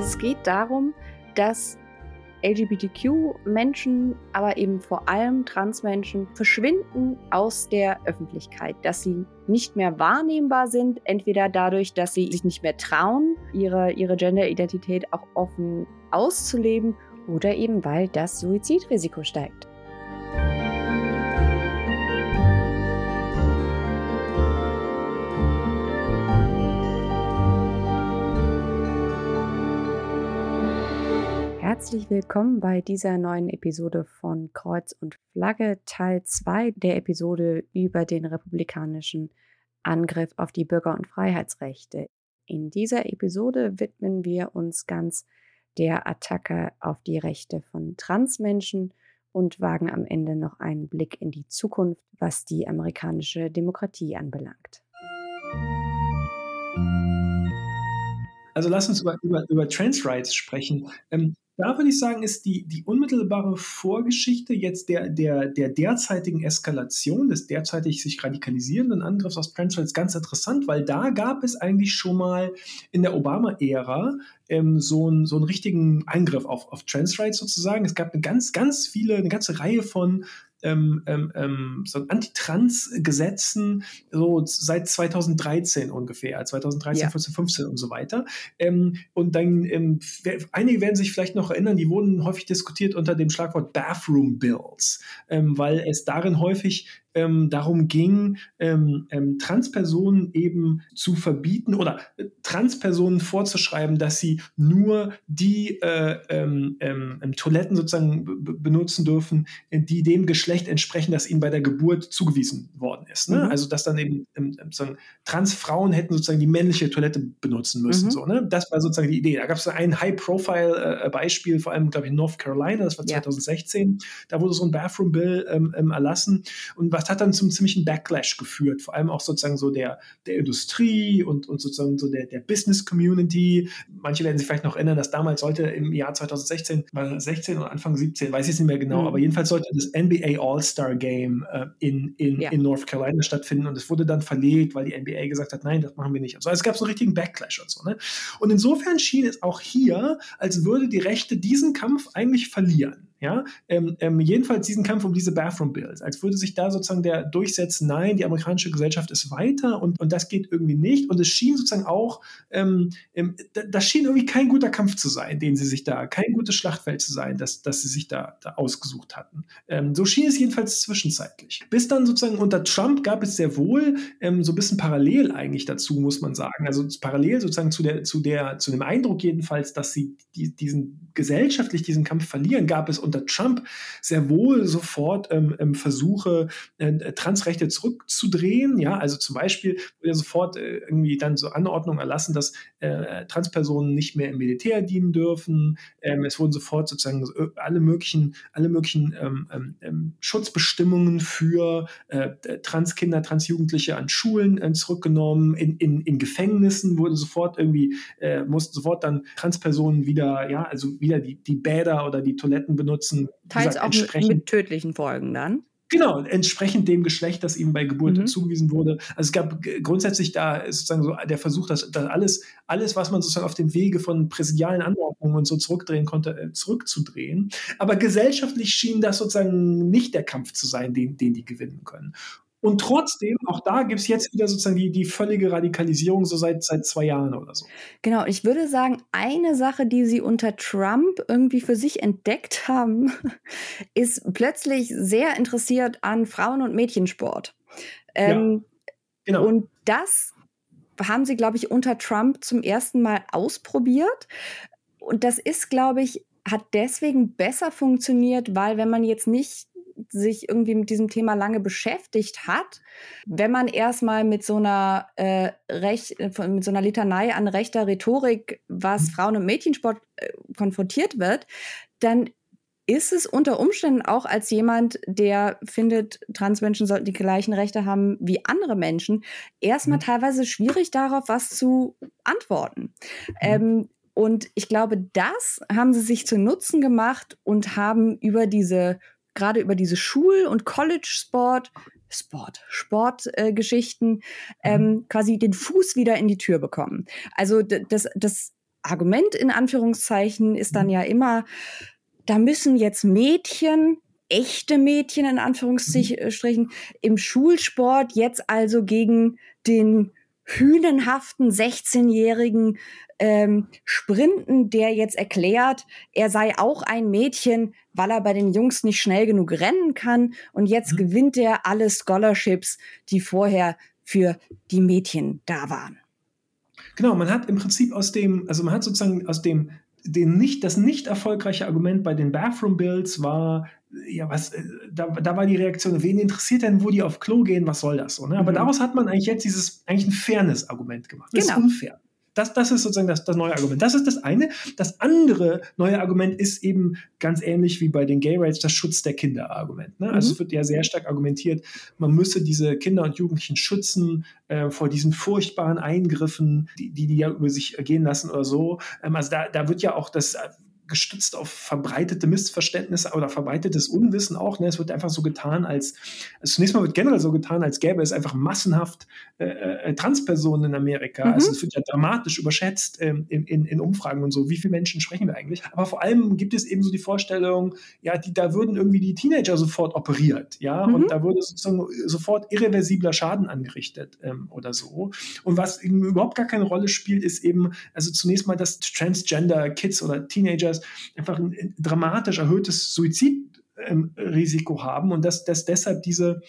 Also es geht darum, dass LGBTQ-Menschen, aber eben vor allem Transmenschen verschwinden aus der Öffentlichkeit, dass sie nicht mehr wahrnehmbar sind, entweder dadurch, dass sie sich nicht mehr trauen, ihre, ihre Gender-Identität auch offen auszuleben oder eben weil das Suizidrisiko steigt. Herzlich willkommen bei dieser neuen Episode von Kreuz und Flagge, Teil 2 der Episode über den republikanischen Angriff auf die Bürger- und Freiheitsrechte. In dieser Episode widmen wir uns ganz der Attacke auf die Rechte von Transmenschen und wagen am Ende noch einen Blick in die Zukunft, was die amerikanische Demokratie anbelangt. Also lass uns über, über, über Trans Rights sprechen. Ähm, da würde ich sagen, ist die, die unmittelbare Vorgeschichte jetzt der, der, der derzeitigen Eskalation, des derzeitig sich radikalisierenden Angriffs auf Trans ganz interessant, weil da gab es eigentlich schon mal in der Obama-Ära ähm, so, einen, so einen richtigen Eingriff auf, auf Trans Rights sozusagen. Es gab eine ganz, ganz viele, eine ganze Reihe von ähm, ähm, ähm so Antitrans-Gesetzen so seit 2013 ungefähr, 2013, ja. 14, 15 und so weiter. Ähm, und dann, ähm, einige werden sich vielleicht noch erinnern, die wurden häufig diskutiert unter dem Schlagwort Bathroom Bills, ähm, weil es darin häufig ähm, darum ging, ähm, ähm, Transpersonen eben zu verbieten oder äh, Transpersonen vorzuschreiben, dass sie nur die äh, ähm, ähm, Toiletten sozusagen benutzen dürfen, die dem Geschlecht entsprechen, das ihnen bei der Geburt zugewiesen worden ist. Ne? Mhm. Also dass dann eben sozusagen Transfrauen hätten sozusagen die männliche Toilette benutzen müssen. Mhm. So, ne? Das war sozusagen die Idee. Da gab es ein High-Profile-Beispiel, äh, vor allem, glaube ich, in North Carolina, das war 2016. Ja. Da wurde so ein Bathroom-Bill ähm, erlassen. Und was das hat dann zum ziemlichen Backlash geführt, vor allem auch sozusagen so der, der Industrie und, und sozusagen so der, der Business-Community. Manche werden sich vielleicht noch erinnern, dass damals sollte im Jahr 2016, 16 oder Anfang 17, weiß ich es nicht mehr genau, mhm. aber jedenfalls sollte das NBA All-Star Game äh, in, in, ja. in North Carolina stattfinden und es wurde dann verlegt, weil die NBA gesagt hat, nein, das machen wir nicht. Also es gab so einen richtigen Backlash und so. Ne? Und insofern schien es auch hier, als würde die Rechte diesen Kampf eigentlich verlieren. Ja, ähm, ähm, jedenfalls diesen Kampf um diese Bathroom Bills, als würde sich da sozusagen der durchsetzen, nein, die amerikanische Gesellschaft ist weiter und, und das geht irgendwie nicht. Und es schien sozusagen auch, ähm, ähm das schien irgendwie kein guter Kampf zu sein, den sie sich da, kein gutes Schlachtfeld zu sein, das, das sie sich da, da ausgesucht hatten. Ähm, so schien es jedenfalls zwischenzeitlich. Bis dann sozusagen unter Trump gab es sehr wohl ähm, so ein bisschen parallel eigentlich dazu, muss man sagen. Also parallel sozusagen zu der, zu der, zu dem Eindruck jedenfalls, dass sie die, diesen gesellschaftlich diesen Kampf verlieren, gab es unter Trump sehr wohl sofort ähm, ähm, Versuche, äh, Transrechte zurückzudrehen. Ja, also zum Beispiel wurde sofort äh, irgendwie dann so Anordnungen erlassen, dass äh, Transpersonen nicht mehr im Militär dienen dürfen. Ähm, es wurden sofort sozusagen äh, alle möglichen, alle möglichen ähm, ähm, ähm, Schutzbestimmungen für äh, Transkinder, Transjugendliche an Schulen äh, zurückgenommen. In, in, in Gefängnissen wurde sofort irgendwie, mussten sofort dann Transpersonen wieder, ja, also wieder die, die Bäder oder die Toiletten benutzen. Teils gesagt, auch mit, mit tödlichen Folgen dann. Genau, entsprechend dem Geschlecht, das ihm bei Geburt mhm. zugewiesen wurde. Also es gab grundsätzlich da sozusagen so der Versuch, dass, dass alles, alles, was man sozusagen auf dem Wege von präsidialen Anordnungen und so zurückdrehen konnte, äh, zurückzudrehen. Aber gesellschaftlich schien das sozusagen nicht der Kampf zu sein, den, den die gewinnen können. Und trotzdem, auch da gibt es jetzt wieder sozusagen die, die völlige Radikalisierung, so seit, seit zwei Jahren oder so. Genau, ich würde sagen, eine Sache, die sie unter Trump irgendwie für sich entdeckt haben, ist plötzlich sehr interessiert an Frauen- und Mädchensport. Ähm, ja, genau. Und das haben sie, glaube ich, unter Trump zum ersten Mal ausprobiert. Und das ist, glaube ich, hat deswegen besser funktioniert, weil wenn man jetzt nicht sich irgendwie mit diesem Thema lange beschäftigt hat, wenn man erstmal mit so einer äh, Recht, äh, mit so einer Litanei an rechter Rhetorik, was mhm. Frauen- und Mädchensport äh, konfrontiert wird, dann ist es unter Umständen auch als jemand, der findet, Transmenschen sollten die gleichen Rechte haben wie andere Menschen, erstmal mhm. teilweise schwierig darauf was zu antworten. Mhm. Ähm, und ich glaube, das haben sie sich zu Nutzen gemacht und haben über diese gerade über diese Schul- und College-Sport, Sport, Sportgeschichten, äh, mhm. ähm, quasi den Fuß wieder in die Tür bekommen. Also das, das Argument in Anführungszeichen ist dann mhm. ja immer, da müssen jetzt Mädchen, echte Mädchen in Anführungsstrichen, im Schulsport jetzt also gegen den hünenhaften 16-jährigen ähm, Sprinten, der jetzt erklärt, er sei auch ein Mädchen, weil er bei den Jungs nicht schnell genug rennen kann. Und jetzt mhm. gewinnt er alle Scholarships, die vorher für die Mädchen da waren. Genau, man hat im Prinzip aus dem, also man hat sozusagen aus dem den nicht, das nicht erfolgreiche Argument bei den Bathroom Bills war, ja, was, äh, da, da war die Reaktion, wen interessiert denn, wo die auf Klo gehen, was soll das so? Ne? Aber mhm. daraus hat man eigentlich jetzt dieses, eigentlich ein Fairness-Argument gemacht. Das genau. ist unfair. Das, das ist sozusagen das, das neue Argument. Das ist das eine. Das andere neue Argument ist eben ganz ähnlich wie bei den Gay Rights das Schutz der Kinder-Argument. Ne? Also mhm. es wird ja sehr stark argumentiert, man müsse diese Kinder und Jugendlichen schützen äh, vor diesen furchtbaren Eingriffen, die, die die ja über sich gehen lassen oder so. Ähm, also da, da wird ja auch das gestützt auf verbreitete Missverständnisse oder verbreitetes Unwissen auch. Ne? Es wird einfach so getan, als, also zunächst mal wird generell so getan, als gäbe es einfach massenhaft äh, äh, Transpersonen in Amerika. Mhm. Also es wird ja dramatisch überschätzt ähm, in, in, in, Umfragen und so. Wie viele Menschen sprechen wir eigentlich? Aber vor allem gibt es eben so die Vorstellung, ja, die, da würden irgendwie die Teenager sofort operiert, ja, mhm. und da würde sozusagen sofort irreversibler Schaden angerichtet ähm, oder so. Und was eben überhaupt gar keine Rolle spielt, ist eben, also zunächst mal, dass Transgender Kids oder Teenagers einfach ein dramatisch erhöhtes Suizidrisiko haben und dass, dass deshalb diese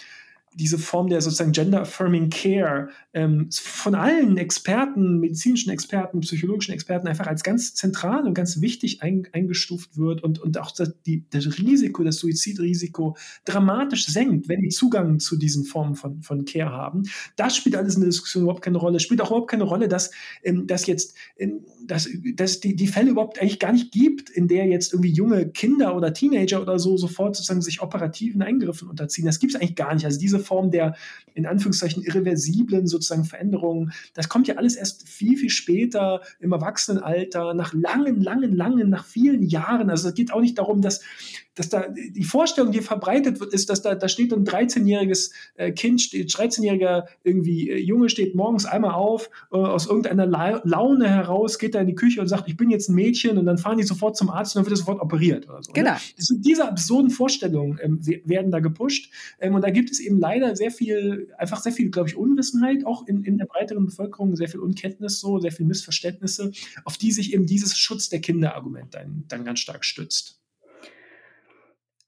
diese Form der sozusagen Gender-Affirming Care ähm, von allen Experten, medizinischen Experten, psychologischen Experten einfach als ganz zentral und ganz wichtig ein, eingestuft wird und, und auch das, die, das Risiko, das Suizidrisiko dramatisch senkt, wenn die Zugang zu diesen Formen von, von Care haben. Das spielt alles in der Diskussion überhaupt keine Rolle. Es spielt auch überhaupt keine Rolle, dass, ähm, dass jetzt ähm, dass, dass die, die Fälle überhaupt eigentlich gar nicht gibt, in der jetzt irgendwie junge Kinder oder Teenager oder so sofort sozusagen sich operativen Eingriffen unterziehen. Das gibt es eigentlich gar nicht. Also diese Form der in Anführungszeichen irreversiblen sozusagen Veränderungen, das kommt ja alles erst viel, viel später im Erwachsenenalter, nach langen, langen, langen, nach vielen Jahren. Also es geht auch nicht darum, dass dass da die Vorstellung, die verbreitet wird, ist, dass da, da steht ein 13-jähriges äh, Kind, steht, 13-jähriger irgendwie äh, Junge steht morgens einmal auf, äh, aus irgendeiner La Laune heraus, geht da in die Küche und sagt, ich bin jetzt ein Mädchen und dann fahren die sofort zum Arzt und dann wird er sofort operiert oder so. Ne? Genau. Ne? diese absurden Vorstellungen ähm, werden da gepusht ähm, und da gibt es eben leider sehr viel, einfach sehr viel, glaube ich, Unwissenheit, auch in, in der breiteren Bevölkerung, sehr viel Unkenntnis so, sehr viel Missverständnisse, auf die sich eben dieses Schutz der Kinder-Argument dann, dann ganz stark stützt.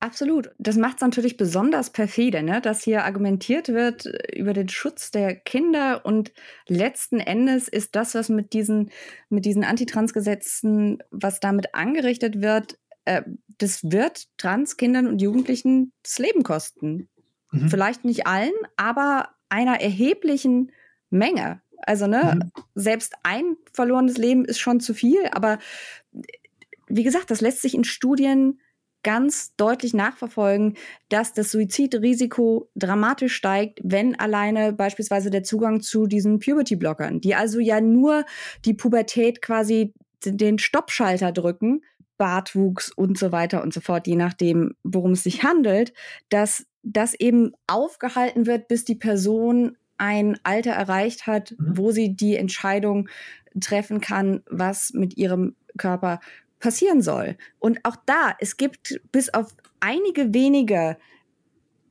Absolut. Das macht es natürlich besonders perfide, ne? dass hier argumentiert wird über den Schutz der Kinder und letzten Endes ist das, was mit diesen, mit diesen Antitrans-Gesetzen, was damit angerichtet wird, äh, das wird Trans-Kindern und Jugendlichen das Leben kosten. Mhm. Vielleicht nicht allen, aber einer erheblichen Menge. Also, ne, mhm. selbst ein verlorenes Leben ist schon zu viel, aber wie gesagt, das lässt sich in Studien ganz deutlich nachverfolgen, dass das Suizidrisiko dramatisch steigt, wenn alleine beispielsweise der Zugang zu diesen Puberty-Blockern, die also ja nur die Pubertät quasi den Stoppschalter drücken, Bartwuchs und so weiter und so fort, je nachdem, worum es sich handelt, dass das eben aufgehalten wird, bis die Person ein Alter erreicht hat, mhm. wo sie die Entscheidung treffen kann, was mit ihrem Körper passieren soll. Und auch da, es gibt bis auf einige wenige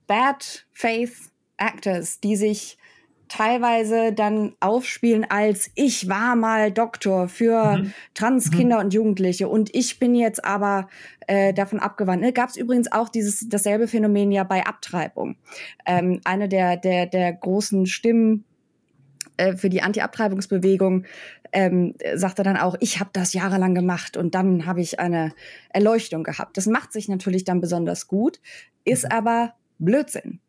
Bad Faith Actors, die sich teilweise dann aufspielen als ich war mal Doktor für mhm. Transkinder mhm. und Jugendliche und ich bin jetzt aber äh, davon abgewandt. Ne, Gab es übrigens auch dieses dasselbe Phänomen ja bei Abtreibung. Ähm, eine der der der großen Stimmen äh, für die Anti-Abtreibungsbewegung ähm, sagte dann auch, ich habe das jahrelang gemacht und dann habe ich eine Erleuchtung gehabt. Das macht sich natürlich dann besonders gut, ist mhm. aber Blödsinn.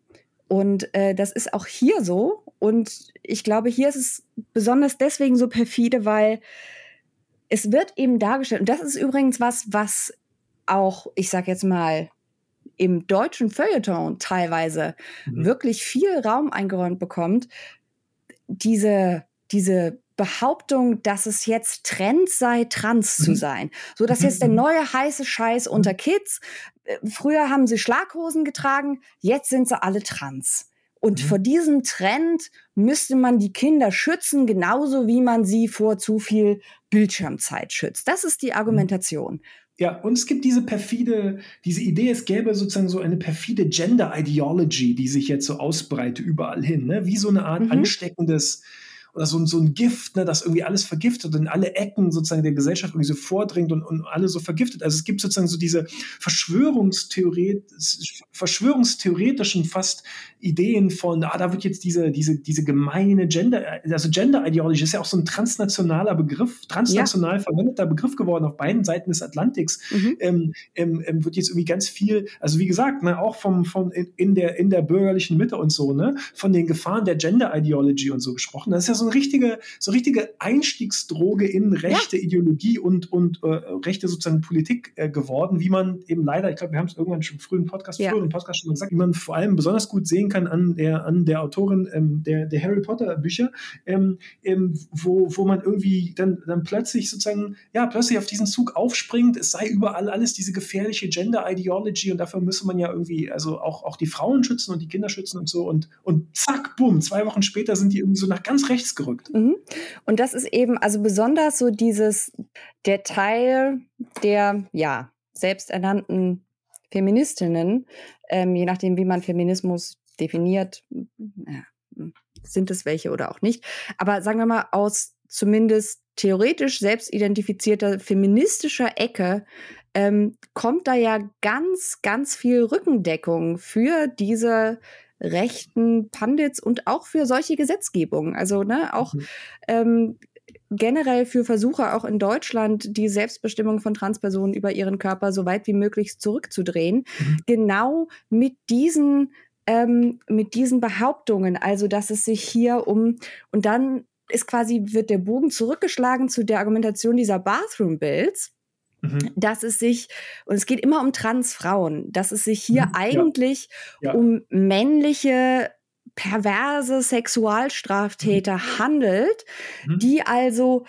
Und äh, das ist auch hier so. Und ich glaube, hier ist es besonders deswegen so perfide, weil es wird eben dargestellt, und das ist übrigens was, was auch, ich sag jetzt mal, im deutschen Feuilleton teilweise mhm. wirklich viel Raum eingeräumt bekommt, diese, diese Behauptung, dass es jetzt Trend sei, trans zu mhm. sein. So, dass jetzt der mhm. neue heiße Scheiß unter Kids. Äh, früher haben sie Schlaghosen getragen, jetzt sind sie alle trans. Und mhm. vor diesem Trend müsste man die Kinder schützen, genauso wie man sie vor zu viel Bildschirmzeit schützt. Das ist die mhm. Argumentation. Ja, und es gibt diese perfide, diese Idee, es gäbe sozusagen so eine perfide Gender Ideology, die sich jetzt so ausbreitet überall hin, ne? wie so eine Art mhm. ansteckendes oder so, so ein Gift, ne, das irgendwie alles vergiftet und in alle Ecken sozusagen der Gesellschaft irgendwie so vordringt und, und alle so vergiftet. Also es gibt sozusagen so diese Verschwörungstheoret verschwörungstheoretischen fast Ideen von, ah, da wird jetzt diese, diese, diese gemeine Gender, also Gender Ideology ist ja auch so ein transnationaler Begriff, transnational ja. verwendeter Begriff geworden auf beiden Seiten des Atlantiks. Mhm. Ähm, ähm, ähm, wird jetzt irgendwie ganz viel, also wie gesagt, ne, auch vom, vom in, in, der, in der bürgerlichen Mitte und so, ne, von den Gefahren der Gender Ideology und so gesprochen. Das ist ja so eine richtige, so richtige Einstiegsdroge in rechte ja. Ideologie und, und äh, rechte sozusagen Politik äh, geworden, wie man eben leider, ich glaube, wir haben es irgendwann schon frühen Podcast, ja. früheren Podcast schon mal gesagt, wie man vor allem besonders gut sehen kann, kann an der, an der Autorin ähm, der, der Harry Potter Bücher, ähm, ähm, wo, wo man irgendwie dann, dann plötzlich sozusagen, ja, plötzlich auf diesen Zug aufspringt, es sei überall alles diese gefährliche Gender Ideology und dafür müsse man ja irgendwie, also auch, auch die Frauen schützen und die Kinder schützen und so und, und zack, bumm, zwei Wochen später sind die irgendwie so nach ganz rechts gerückt. Mhm. Und das ist eben, also besonders so dieses, der Teil der, ja, selbsternannten Feministinnen, ähm, je nachdem, wie man Feminismus definiert, ja, sind es welche oder auch nicht. Aber sagen wir mal, aus zumindest theoretisch selbstidentifizierter feministischer Ecke ähm, kommt da ja ganz, ganz viel Rückendeckung für diese rechten Pandits und auch für solche Gesetzgebungen. Also ne, auch mhm. ähm, generell für Versuche auch in Deutschland die Selbstbestimmung von Transpersonen über ihren Körper so weit wie möglich zurückzudrehen. Mhm. Genau mit diesen ähm, mit diesen Behauptungen, also dass es sich hier um und dann ist quasi wird der Bogen zurückgeschlagen zu der Argumentation dieser Bathroom Bills. Mhm. Dass es sich, und es geht immer um Transfrauen, dass es sich hier mhm, eigentlich ja. Ja. um männliche perverse Sexualstraftäter mhm. handelt, mhm. die also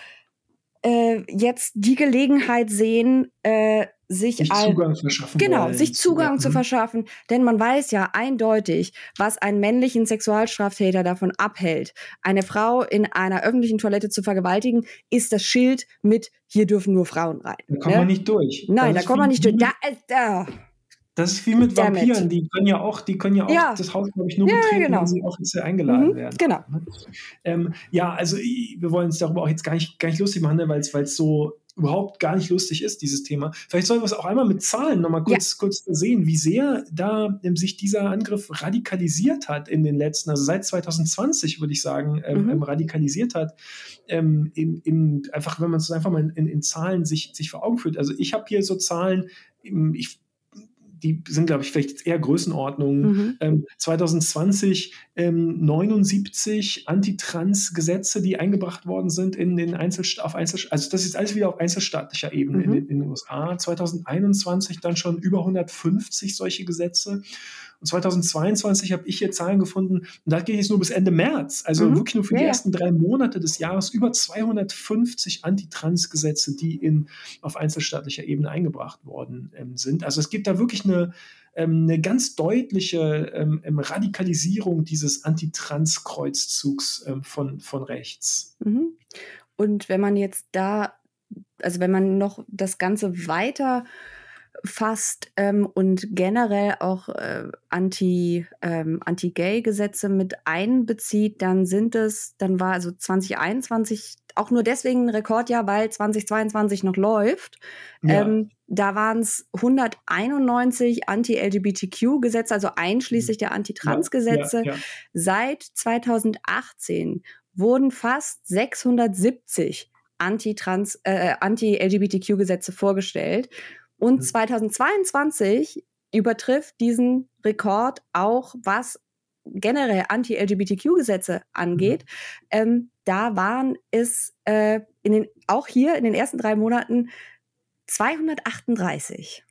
äh, jetzt die Gelegenheit sehen, äh, sich, sich Zugang verschaffen. Genau, wollen. sich Zugang ja. zu mhm. verschaffen. Denn man weiß ja eindeutig, was einen männlichen Sexualstraftäter davon abhält. Eine Frau in einer öffentlichen Toilette zu vergewaltigen, ist das Schild mit hier dürfen nur Frauen rein. Da kommt ne? man nicht durch. Nein, das da kommt man nicht durch. Da, äh, das ist wie mit Damit. Vampiren, die können ja auch, die können ja auch ja. das Haus, glaube ich, nur ja, betreten, genau. wenn sie offiziell eingeladen mhm, werden. Genau. Ähm, ja, also wir wollen uns darüber auch jetzt gar nicht, gar nicht lustig machen, ne, weil es so überhaupt gar nicht lustig ist, dieses Thema. Vielleicht sollen wir es auch einmal mit Zahlen nochmal kurz, ja. kurz sehen, wie sehr da ähm, sich dieser Angriff radikalisiert hat in den letzten, also seit 2020 würde ich sagen, ähm, mhm. ähm, radikalisiert hat. Ähm, in, in, einfach, wenn man es einfach mal in, in, Zahlen sich, sich vor Augen führt. Also ich habe hier so Zahlen, ich die sind, glaube ich, vielleicht eher Größenordnungen. Mhm. Ähm, 2020 ähm, 79 Antitrans-Gesetze, die eingebracht worden sind in den Einzelst auf Einzel also das ist alles wieder auf einzelstaatlicher Ebene mhm. in, in, den USA. 2021 dann schon über 150 solche Gesetze. Und 2022 habe ich hier Zahlen gefunden, und da geht es nur bis Ende März, also mhm. wirklich nur für ja, die ersten drei Monate des Jahres, über 250 Antitrans-Gesetze, die in, auf einzelstaatlicher Ebene eingebracht worden ähm, sind. Also es gibt da wirklich eine, ähm, eine ganz deutliche ähm, ähm Radikalisierung dieses Antitrans-Kreuzzugs ähm, von, von rechts. Mhm. Und wenn man jetzt da, also wenn man noch das Ganze weiter fasst ähm, und generell auch äh, anti, ähm, Anti-Gay-Gesetze mit einbezieht, dann sind es, dann war also 2021 auch nur deswegen ein Rekordjahr, weil 2022 noch läuft. Ja. Ähm, da waren es 191 Anti-LGBTQ-Gesetze, also einschließlich der Anti-Trans-Gesetze. Ja, ja, Seit 2018 wurden fast 670 Anti-Trans, äh, Anti-LGBTQ-Gesetze vorgestellt. Und 2022 mhm. übertrifft diesen Rekord auch, was generell Anti-LGBTQ-Gesetze angeht. Mhm. Ähm, da waren es äh, in den, auch hier in den ersten drei Monaten 238.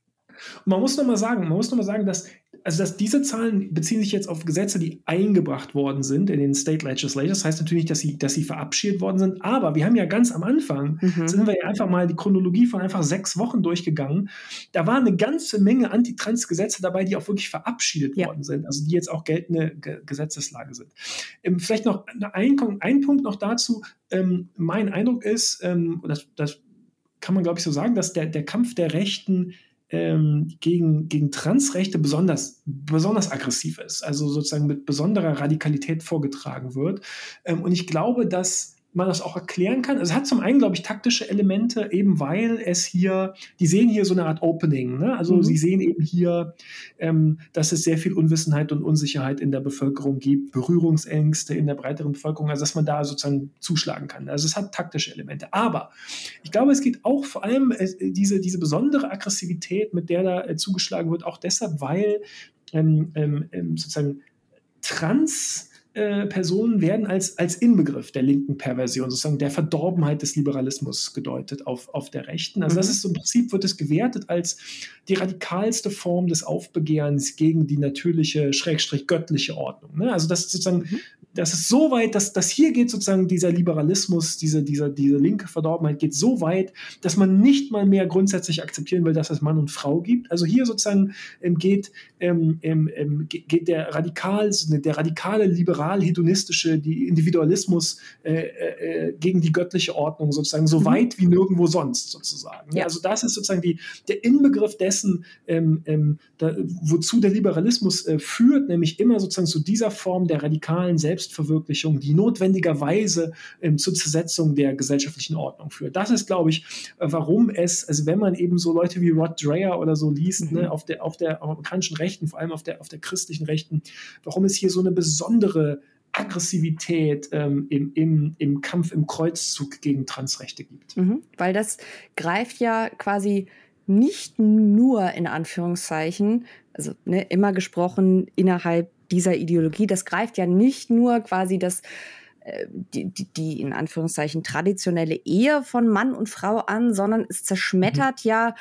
man muss nochmal sagen, man muss noch mal sagen, dass also dass diese Zahlen beziehen sich jetzt auf Gesetze, die eingebracht worden sind in den State Legislatures. Das heißt natürlich dass sie, dass sie verabschiedet worden sind, aber wir haben ja ganz am Anfang, mhm. sind wir ja einfach mal die Chronologie von einfach sechs Wochen durchgegangen. Da waren eine ganze Menge Antitrans-Gesetze dabei, die auch wirklich verabschiedet ja. worden sind, also die jetzt auch geltende Ge Gesetzeslage sind. Ähm, vielleicht noch ein, ein, Punkt noch dazu. Ähm, mein Eindruck ist, ähm, das, das kann man glaube ich so sagen, dass der, der Kampf der Rechten ähm, gegen, gegen Transrechte besonders, besonders aggressiv ist, also sozusagen mit besonderer Radikalität vorgetragen wird. Ähm, und ich glaube, dass man das auch erklären kann. Also es hat zum einen, glaube ich, taktische Elemente, eben weil es hier, die sehen hier so eine Art Opening. Ne? Also mhm. sie sehen eben hier, ähm, dass es sehr viel Unwissenheit und Unsicherheit in der Bevölkerung gibt, Berührungsängste in der breiteren Bevölkerung, also dass man da sozusagen zuschlagen kann. Also es hat taktische Elemente. Aber ich glaube, es geht auch vor allem äh, diese, diese besondere Aggressivität, mit der da äh, zugeschlagen wird, auch deshalb, weil ähm, ähm, ähm sozusagen Trans äh, Personen werden als, als Inbegriff der linken Perversion, sozusagen der Verdorbenheit des Liberalismus gedeutet auf, auf der Rechten. Also das mhm. ist so im Prinzip wird es gewertet als die radikalste Form des Aufbegehrens gegen die natürliche, schrägstrich göttliche Ordnung. Ne? Also das ist sozusagen mhm das ist so weit, dass, dass hier geht sozusagen dieser Liberalismus, diese, dieser, diese linke Verdorbenheit geht so weit, dass man nicht mal mehr grundsätzlich akzeptieren will, dass es Mann und Frau gibt. Also hier sozusagen ähm, geht, ähm, ähm, ähm geht der radikal, der radikale liberal-hedonistische, Individualismus äh, äh, gegen die göttliche Ordnung sozusagen so mhm. weit wie nirgendwo sonst sozusagen. Ja. Also das ist sozusagen die, der Inbegriff dessen, ähm, ähm, da, wozu der Liberalismus äh, führt, nämlich immer sozusagen zu dieser Form der radikalen Selbst Selbstverwirklichung, die notwendigerweise ähm, zur Zersetzung der gesellschaftlichen Ordnung führt. Das ist, glaube ich, äh, warum es, also wenn man eben so Leute wie Rod Dreher oder so liest, mhm. ne, auf der, auf der amerikanischen Rechten, vor allem auf der, auf der christlichen Rechten, warum es hier so eine besondere Aggressivität ähm, im, im, im Kampf, im Kreuzzug gegen Transrechte gibt. Mhm, weil das greift ja quasi nicht nur in Anführungszeichen, also ne, immer gesprochen innerhalb dieser Ideologie, das greift ja nicht nur quasi das äh, die, die, die, in Anführungszeichen traditionelle Ehe von Mann und Frau an, sondern es zerschmettert mhm. ja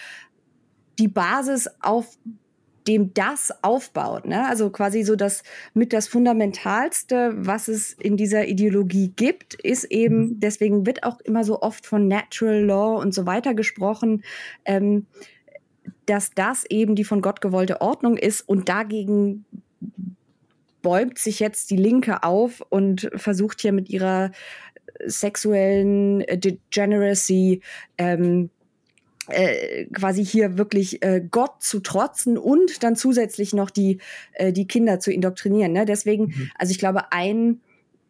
die Basis, auf dem das aufbaut. Ne? Also quasi so das mit das Fundamentalste, was es in dieser Ideologie gibt, ist eben, mhm. deswegen wird auch immer so oft von Natural Law und so weiter gesprochen, ähm, dass das eben die von Gott gewollte Ordnung ist und dagegen bäumt sich jetzt die Linke auf und versucht hier mit ihrer sexuellen Degeneracy ähm, äh, quasi hier wirklich äh, Gott zu trotzen und dann zusätzlich noch die, äh, die Kinder zu indoktrinieren. Ne? Deswegen, mhm. also ich glaube, ein,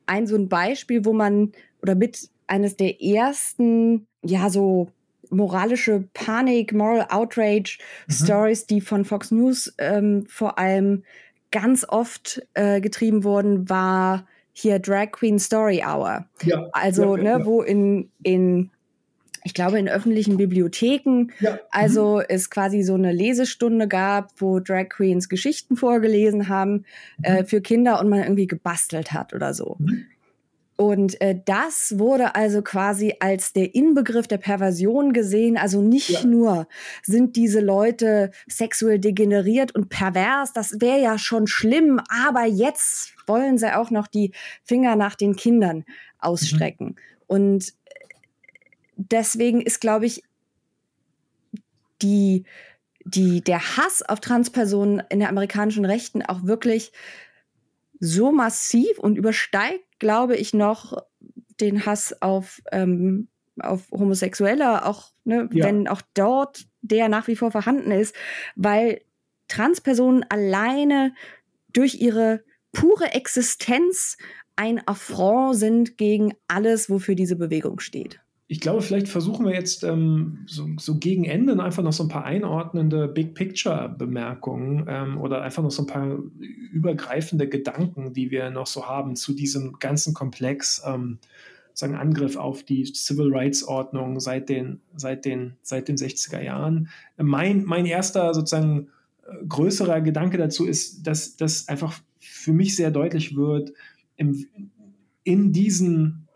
ein so ein Beispiel, wo man oder mit eines der ersten, ja, so moralische Panik, Moral Outrage mhm. Stories, die von Fox News ähm, vor allem ganz oft äh, getrieben wurden, war hier Drag Queen Story Hour. Ja, also, ja, ja, ne, wo in, in, ich glaube, in öffentlichen Bibliotheken, ja. also mhm. es quasi so eine Lesestunde gab, wo Drag Queens Geschichten vorgelesen haben äh, mhm. äh, für Kinder und man irgendwie gebastelt hat oder so. Mhm. Und äh, das wurde also quasi als der Inbegriff der Perversion gesehen. Also nicht ja. nur sind diese Leute sexuell degeneriert und pervers, das wäre ja schon schlimm, aber jetzt wollen sie auch noch die Finger nach den Kindern ausstrecken. Mhm. Und äh, deswegen ist, glaube ich, die, die, der Hass auf Transpersonen in der amerikanischen Rechten auch wirklich so massiv und übersteigt glaube ich, noch den Hass auf, ähm, auf Homosexuelle, auch ne, ja. wenn auch dort der nach wie vor vorhanden ist, weil Transpersonen alleine durch ihre pure Existenz ein Affront sind gegen alles, wofür diese Bewegung steht ich glaube, vielleicht versuchen wir jetzt ähm, so, so, gegen Ende einfach noch so ein paar einordnende Big Picture-Bemerkungen ähm, oder einfach noch so ein paar übergreifende Gedanken, die wir noch so haben zu diesem ganzen Komplex, ähm, sagen Angriff auf die Civil Rights Ordnung seit den, seit den, seit den 60er Jahren. Mein, mein erster sozusagen äh, größerer Gedanke dazu ist, dass das einfach für mich sehr deutlich wird, im, in diesen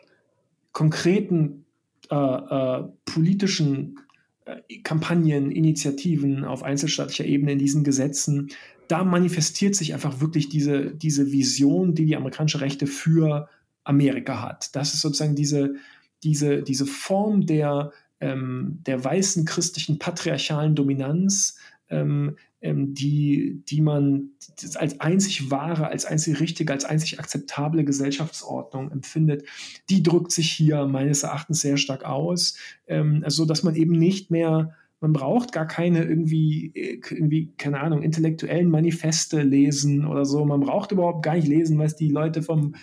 konkreten äh, äh, politischen äh, Kampagnen, Initiativen auf einzelstaatlicher Ebene in diesen Gesetzen da manifestiert sich einfach wirklich diese, diese Vision, die die amerikanische Rechte für Amerika hat. Das ist sozusagen diese, diese, diese Form der, ähm, der weißen christlichen patriarchalen Dominanz, ähm, ähm, die, die man als einzig wahre, als einzig richtige, als einzig akzeptable Gesellschaftsordnung empfindet, die drückt sich hier meines Erachtens sehr stark aus, ähm, also dass man eben nicht mehr man braucht gar keine irgendwie, irgendwie, keine Ahnung, intellektuellen Manifeste lesen oder so. Man braucht überhaupt gar nicht lesen, was die Leute vom,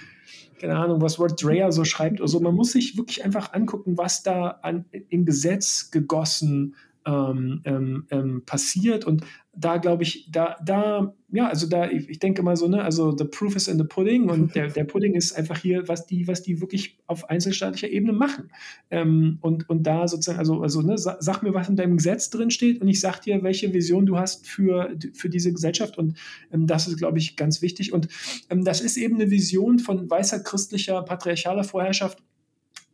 keine Ahnung, was Ward Dreyer so schreibt oder so. Man muss sich wirklich einfach angucken, was da an, im Gesetz gegossen ähm, ähm, ähm, passiert. Und da glaube ich, da, da, ja, also da, ich, ich, denke mal so, ne, also the proof is in the pudding und der, der Pudding ist einfach hier, was die, was die wirklich auf einzelstaatlicher Ebene machen. Ähm, und, und da sozusagen, also, also ne, sag mir, was in deinem Gesetz drin steht und ich sag dir, welche Vision du hast für, für diese Gesellschaft. Und ähm, das ist, glaube ich, ganz wichtig. Und ähm, das ist eben eine Vision von weißer christlicher, patriarchaler Vorherrschaft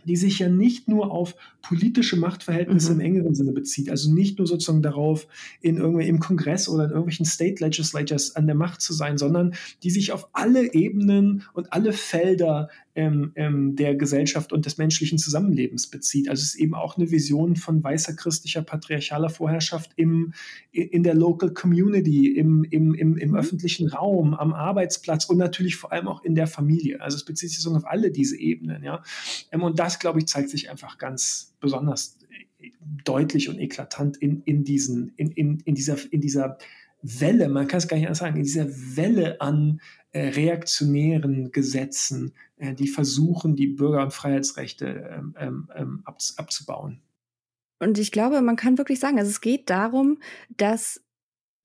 die sich ja nicht nur auf politische Machtverhältnisse mhm. im engeren Sinne bezieht, also nicht nur sozusagen darauf, in irgendwie im Kongress oder in irgendwelchen State Legislatures an der Macht zu sein, sondern die sich auf alle Ebenen und alle Felder ähm, ähm, der Gesellschaft und des menschlichen Zusammenlebens bezieht. Also es ist eben auch eine Vision von weißer christlicher patriarchaler Vorherrschaft im, in der Local Community, im, im, im, im mhm. öffentlichen Raum, am Arbeitsplatz und natürlich vor allem auch in der Familie. Also es bezieht sich so auf alle diese Ebenen. Ja? Ähm, und das, glaube ich, zeigt sich einfach ganz besonders äh, deutlich und eklatant in, in, diesen, in, in, in, dieser, in dieser Welle, man kann es gar nicht anders sagen, in dieser Welle an äh, reaktionären Gesetzen, äh, die versuchen, die Bürger- und Freiheitsrechte ähm, ähm, ähm ab, abzubauen. Und ich glaube, man kann wirklich sagen, also es geht darum, dass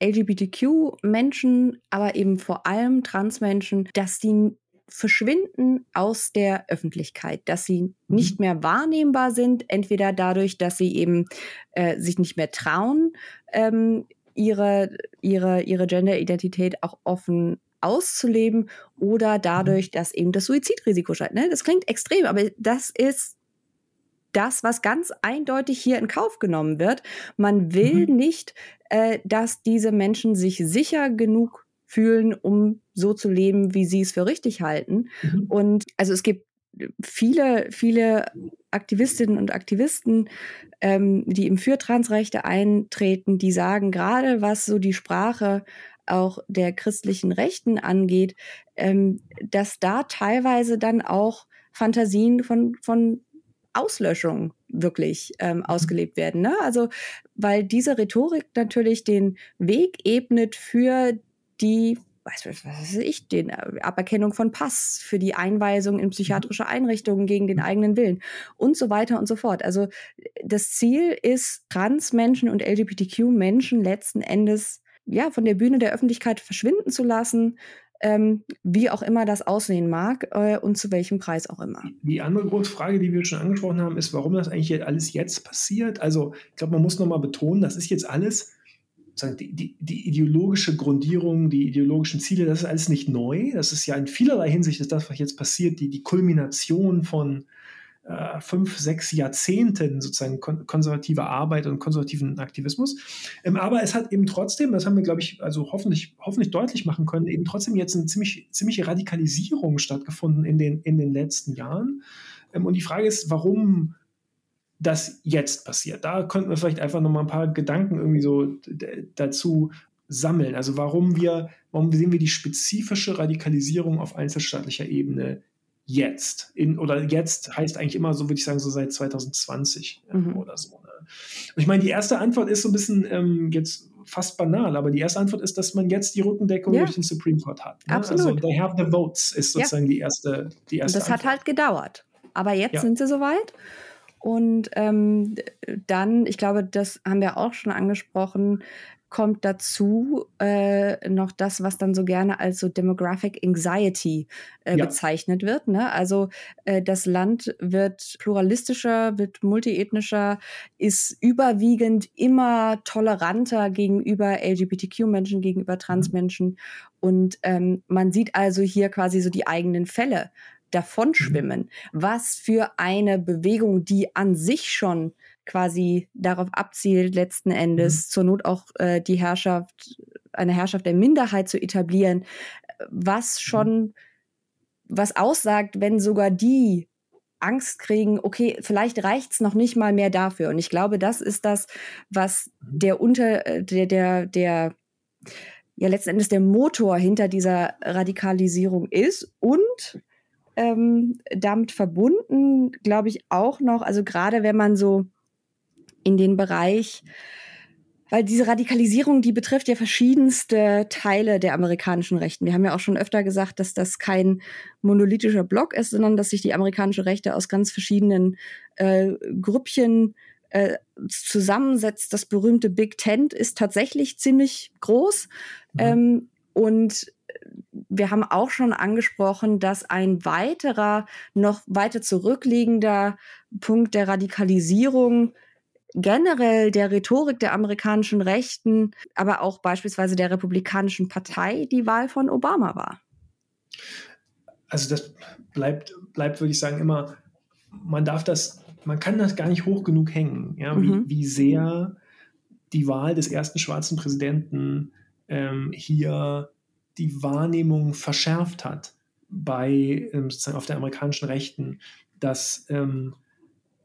LGBTQ-Menschen, aber eben vor allem Transmenschen, dass die verschwinden aus der Öffentlichkeit, dass sie mhm. nicht mehr wahrnehmbar sind, entweder dadurch, dass sie eben äh, sich nicht mehr trauen, ähm, ihre, ihre, ihre Gender-Identität auch offen auszuleben oder dadurch, dass eben das Suizidrisiko steigt. Ne? Das klingt extrem, aber das ist das, was ganz eindeutig hier in Kauf genommen wird. Man will mhm. nicht, äh, dass diese Menschen sich sicher genug fühlen, um so zu leben, wie sie es für richtig halten. Mhm. Und also es gibt viele, viele Aktivistinnen und Aktivisten, ähm, die im für Transrechte eintreten, die sagen, gerade was so die Sprache auch der christlichen Rechten angeht, ähm, dass da teilweise dann auch Fantasien von, von Auslöschung wirklich ähm, mhm. ausgelebt werden. Ne? Also, weil diese Rhetorik natürlich den Weg ebnet für die was, weiß ich, den Aberkennung von Pass, für die Einweisung in psychiatrische mhm. Einrichtungen gegen den eigenen Willen und so weiter und so fort. Also das Ziel ist, Transmenschen und LGBTQ-Menschen letzten Endes ja, von der Bühne der Öffentlichkeit verschwinden zu lassen, ähm, wie auch immer das aussehen mag äh, und zu welchem Preis auch immer. Die andere große Frage, die wir schon angesprochen haben, ist, warum das eigentlich alles jetzt passiert. Also ich glaube, man muss nochmal betonen, das ist jetzt alles, die, die, die, ideologische Grundierung, die ideologischen Ziele, das ist alles nicht neu. Das ist ja in vielerlei Hinsicht ist das, was jetzt passiert, die, die Kulmination von äh, fünf, sechs Jahrzehnten sozusagen kon konservativer Arbeit und konservativen Aktivismus. Ähm, aber es hat eben trotzdem, das haben wir, glaube ich, also hoffentlich, hoffentlich deutlich machen können, eben trotzdem jetzt eine ziemlich, ziemliche Radikalisierung stattgefunden in den, in den letzten Jahren. Ähm, und die Frage ist, warum das jetzt passiert. Da könnten wir vielleicht einfach noch mal ein paar Gedanken irgendwie so dazu sammeln. Also warum wir, warum sehen wir die spezifische Radikalisierung auf einzelstaatlicher Ebene jetzt. In, oder jetzt heißt eigentlich immer, so würde ich sagen, so seit 2020 mhm. oder so. Ne? Und ich meine, die erste Antwort ist so ein bisschen ähm, jetzt fast banal, aber die erste Antwort ist, dass man jetzt die Rückendeckung ja. durch den Supreme Court hat. Ne? Absolut. Also they have the votes ist sozusagen ja. die erste, die erste Und das Antwort. hat halt gedauert. Aber jetzt ja. sind sie soweit. Und ähm, dann, ich glaube, das haben wir auch schon angesprochen, kommt dazu äh, noch das, was dann so gerne als so Demographic Anxiety äh, ja. bezeichnet wird. Ne? Also äh, das Land wird pluralistischer, wird multiethnischer, ist überwiegend immer toleranter gegenüber LGBTQ-Menschen, gegenüber Transmenschen. Mhm. Und ähm, man sieht also hier quasi so die eigenen Fälle davonschwimmen. Mhm. Was für eine Bewegung, die an sich schon quasi darauf abzielt, letzten Endes mhm. zur Not auch äh, die Herrschaft eine Herrschaft der Minderheit zu etablieren, was mhm. schon was aussagt, wenn sogar die Angst kriegen, okay, vielleicht reicht es noch nicht mal mehr dafür. Und ich glaube, das ist das, was mhm. der unter, äh, der, der, der, ja letzten Endes der Motor hinter dieser Radikalisierung ist und ähm, damit verbunden, glaube ich, auch noch, also gerade wenn man so in den Bereich weil diese Radikalisierung, die betrifft ja verschiedenste Teile der amerikanischen Rechten. Wir haben ja auch schon öfter gesagt, dass das kein monolithischer Block ist, sondern dass sich die amerikanische Rechte aus ganz verschiedenen äh, Grüppchen äh, zusammensetzt. Das berühmte Big Tent ist tatsächlich ziemlich groß. Mhm. Ähm, und wir haben auch schon angesprochen, dass ein weiterer, noch weiter zurückliegender Punkt der Radikalisierung generell der Rhetorik der amerikanischen Rechten, aber auch beispielsweise der Republikanischen Partei die Wahl von Obama war. Also das bleibt, bleibt, würde ich sagen, immer, man darf das, man kann das gar nicht hoch genug hängen, ja, wie, mhm. wie sehr die Wahl des ersten schwarzen Präsidenten ähm, hier die Wahrnehmung verschärft hat bei ähm, sozusagen auf der amerikanischen Rechten, dass ähm,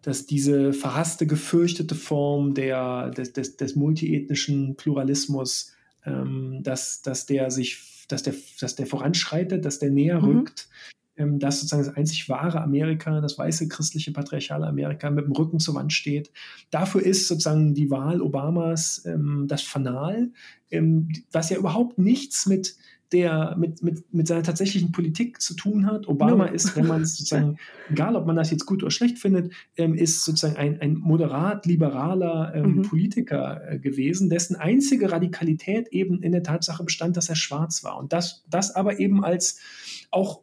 dass diese verhasste, gefürchtete Form der, des, des, des multiethnischen Pluralismus, ähm, dass, dass der sich, dass der, dass der voranschreitet, dass der näher mhm. rückt, ähm, dass sozusagen das einzig wahre Amerika, das weiße christliche patriarchale Amerika mit dem Rücken zur Wand steht. Dafür ist sozusagen die Wahl Obamas ähm, das Fanal, ähm, was ja überhaupt nichts mit der mit, mit, mit seiner tatsächlichen Politik zu tun hat. Obama no. ist, wenn man es sozusagen, egal ob man das jetzt gut oder schlecht findet, ähm, ist sozusagen ein, ein moderat liberaler ähm, mhm. Politiker äh, gewesen, dessen einzige Radikalität eben in der Tatsache bestand, dass er schwarz war. Und das, das aber eben als auch,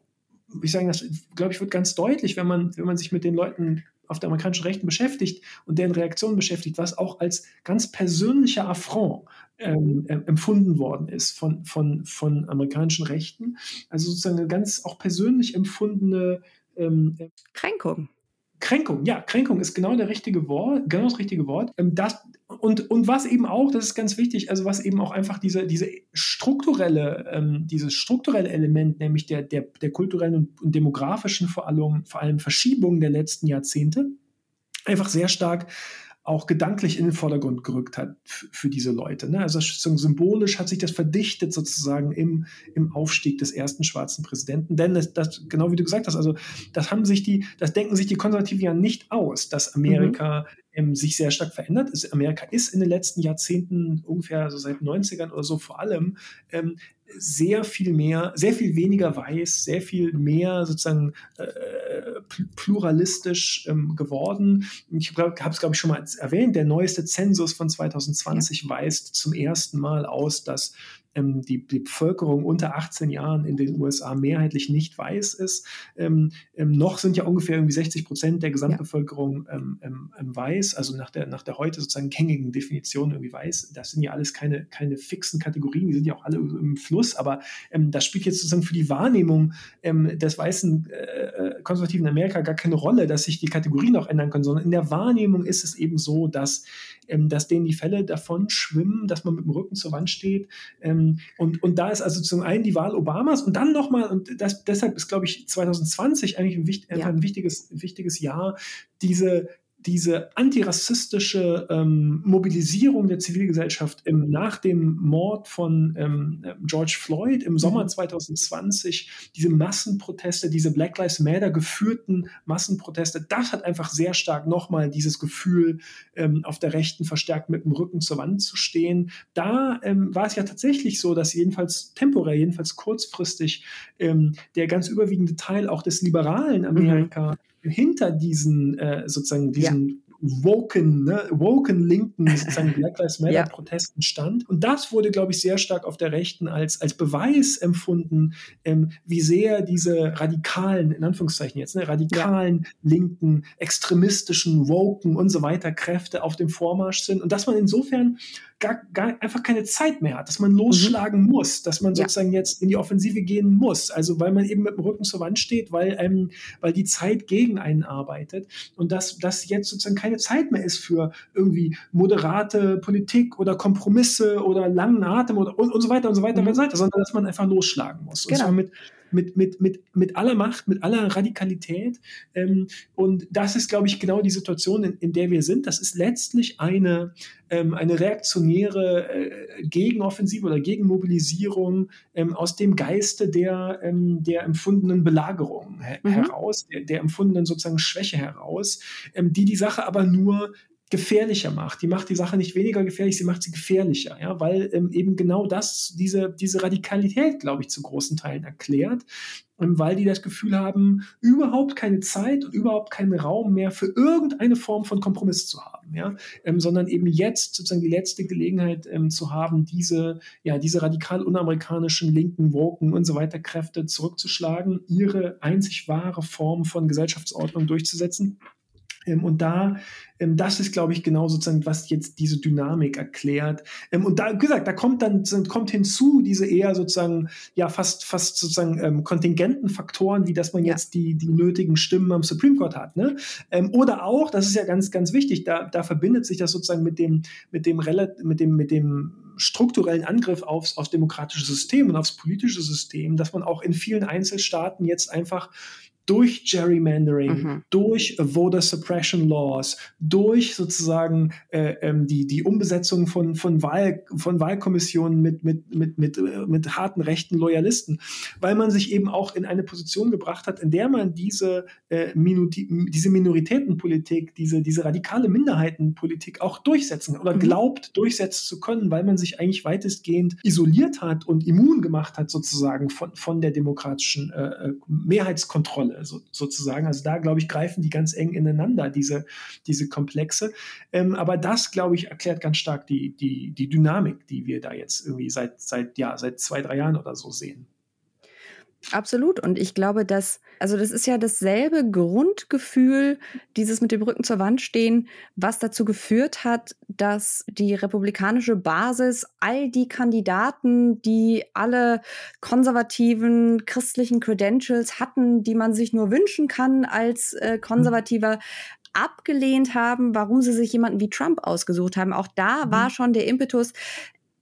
ich sage das, glaube ich, wird ganz deutlich, wenn man, wenn man sich mit den Leuten auf der amerikanischen Rechten beschäftigt und deren Reaktionen beschäftigt, was auch als ganz persönlicher Affront ähm, äh, empfunden worden ist von, von, von amerikanischen Rechten. Also sozusagen eine ganz auch persönlich empfundene ähm, äh, Kränkung. Kränkung, ja, Kränkung ist genau der richtige Wort, genau das richtige Wort. Ähm, das, und, und was eben auch, das ist ganz wichtig, also was eben auch einfach diese, diese strukturelle, ähm, dieses strukturelle Element, nämlich der, der, der kulturellen und, und demografischen vor allem, vor allem Verschiebungen der letzten Jahrzehnte, einfach sehr stark auch gedanklich in den Vordergrund gerückt hat für diese Leute. Ne? Also symbolisch hat sich das verdichtet sozusagen im, im Aufstieg des ersten schwarzen Präsidenten. Denn das, das, genau wie du gesagt hast, also das haben sich die, das denken sich die Konservativen ja nicht aus, dass Amerika mhm ähm, sich sehr stark verändert. Es, Amerika ist in den letzten Jahrzehnten, ungefähr so seit 90ern oder so vor allem, ähm, sehr viel mehr, sehr viel weniger weiß, sehr viel mehr sozusagen äh, pluralistisch ähm, geworden. Ich habe es, glaube ich, schon mal erwähnt, der neueste Zensus von 2020 ja. weist zum ersten Mal aus, dass ähm, die, die, Bevölkerung unter 18 Jahren in den USA mehrheitlich nicht weiß ist. Ähm, ähm, noch sind ja ungefähr irgendwie 60 Prozent der Gesamtbevölkerung. Ähm, ähm, ähm, weiß, also nach der, nach der heute sozusagen gängigen Definition irgendwie weiß. Das sind ja alles keine, keine fixen Kategorien, die sind ja auch alle im Fluss, aber das spielt jetzt sozusagen für die Wahrnehmung des weißen äh, äh, konservativen Amerika gar keine Rolle, dass sich die Kategorien auch ändern können, sondern in der Wahrnehmung ist es eben so, dass, dass denen die Fälle davon schwimmen, dass man mit dem Rücken zur Wand steht, ähm, und, und da ist also zum einen die Wahl Obamas und dann nochmal, und das, deshalb ist, glaube ich, 2020 eigentlich ein, wichtig, ja. ein wichtiges, wichtiges Jahr, diese, diese antirassistische ähm, Mobilisierung der Zivilgesellschaft im, nach dem Mord von ähm, George Floyd im Sommer mhm. 2020, diese Massenproteste, diese Black Lives Matter geführten Massenproteste, das hat einfach sehr stark nochmal dieses Gefühl, ähm, auf der Rechten verstärkt mit dem Rücken zur Wand zu stehen. Da ähm, war es ja tatsächlich so, dass jedenfalls temporär, jedenfalls kurzfristig, ähm, der ganz überwiegende Teil auch des liberalen mhm. Amerika hinter diesen äh, sozusagen diesen ja. woken, ne, woken linken sozusagen Black Lives Matter ja. Protesten stand. Und das wurde, glaube ich, sehr stark auf der Rechten als, als Beweis empfunden, ähm, wie sehr diese radikalen, in Anführungszeichen jetzt, ne, radikalen, ja. linken, extremistischen, woken und so weiter Kräfte auf dem Vormarsch sind. Und dass man insofern gar, gar einfach keine Zeit mehr hat, dass man losschlagen mhm. muss, dass man sozusagen ja. jetzt in die Offensive gehen muss. Also weil man eben mit dem Rücken zur Wand steht, weil, ähm, weil die Zeit gegen einen arbeitet und dass das jetzt sozusagen keine Zeit mehr ist für irgendwie moderate Politik oder Kompromisse oder langen Atem oder und, und so weiter und so weiter mhm. und so weiter, sondern dass man einfach losschlagen muss. Und genau. zwar mit mit, mit, mit, mit aller Macht, mit aller Radikalität. Ähm, und das ist, glaube ich, genau die Situation, in, in der wir sind. Das ist letztlich eine, ähm, eine reaktionäre äh, Gegenoffensive oder Gegenmobilisierung ähm, aus dem Geiste der, ähm, der empfundenen Belagerung her mhm. heraus, der, der, empfundenen sozusagen Schwäche heraus, ähm, die die Sache aber nur gefährlicher macht. Die macht die Sache nicht weniger gefährlich, sie macht sie gefährlicher, ja, weil ähm, eben genau das, diese, diese Radikalität, glaube ich, zu großen Teilen erklärt, ähm, weil die das Gefühl haben, überhaupt keine Zeit und überhaupt keinen Raum mehr für irgendeine Form von Kompromiss zu haben, ja, ähm, sondern eben jetzt sozusagen die letzte Gelegenheit ähm, zu haben, diese, ja, diese radikal unamerikanischen linken Woken und so weiter Kräfte zurückzuschlagen, ihre einzig wahre Form von Gesellschaftsordnung durchzusetzen. Ähm, und da ähm, das ist, glaube ich, genau sozusagen, was jetzt diese Dynamik erklärt. Ähm, und da, wie gesagt, da kommt dann kommt hinzu diese eher sozusagen, ja, fast, fast sozusagen kontingenten Faktoren, wie dass man jetzt die, die nötigen Stimmen am Supreme Court hat. Ne? Oder auch, das ist ja ganz, ganz wichtig, da, da verbindet sich das sozusagen mit dem, mit dem, mit dem, mit dem strukturellen Angriff aufs, aufs demokratische System und aufs politische System, dass man auch in vielen Einzelstaaten jetzt einfach durch Gerrymandering, mhm. durch Voter Suppression Laws, durch sozusagen äh, ähm, die, die Umbesetzung von, von, Wahl, von Wahlkommissionen mit, mit, mit, mit, äh, mit harten rechten Loyalisten, weil man sich eben auch in eine Position gebracht hat, in der man diese, äh, diese Minoritätenpolitik, diese, diese radikale Minderheitenpolitik auch durchsetzen oder mhm. glaubt durchsetzen zu können, weil man sich eigentlich weitestgehend isoliert hat und immun gemacht hat sozusagen von, von der demokratischen äh, äh Mehrheitskontrolle so, sozusagen. Also da, glaube ich, greifen die ganz eng ineinander, diese, diese Komplexe. Ähm, aber das, glaube ich, erklärt ganz stark die, die, die Dynamik, die wir da jetzt irgendwie seit, seit, ja, seit zwei, drei Jahren oder so sehen. Absolut. Und ich glaube, dass, also das ist ja dasselbe Grundgefühl, dieses mit dem Rücken zur Wand stehen, was dazu geführt hat, dass die republikanische Basis all die Kandidaten, die alle konservativen christlichen Credentials hatten, die man sich nur wünschen kann als äh, Konservativer, abgelehnt haben, warum sie sich jemanden wie Trump ausgesucht haben. Auch da war mhm. schon der Impetus,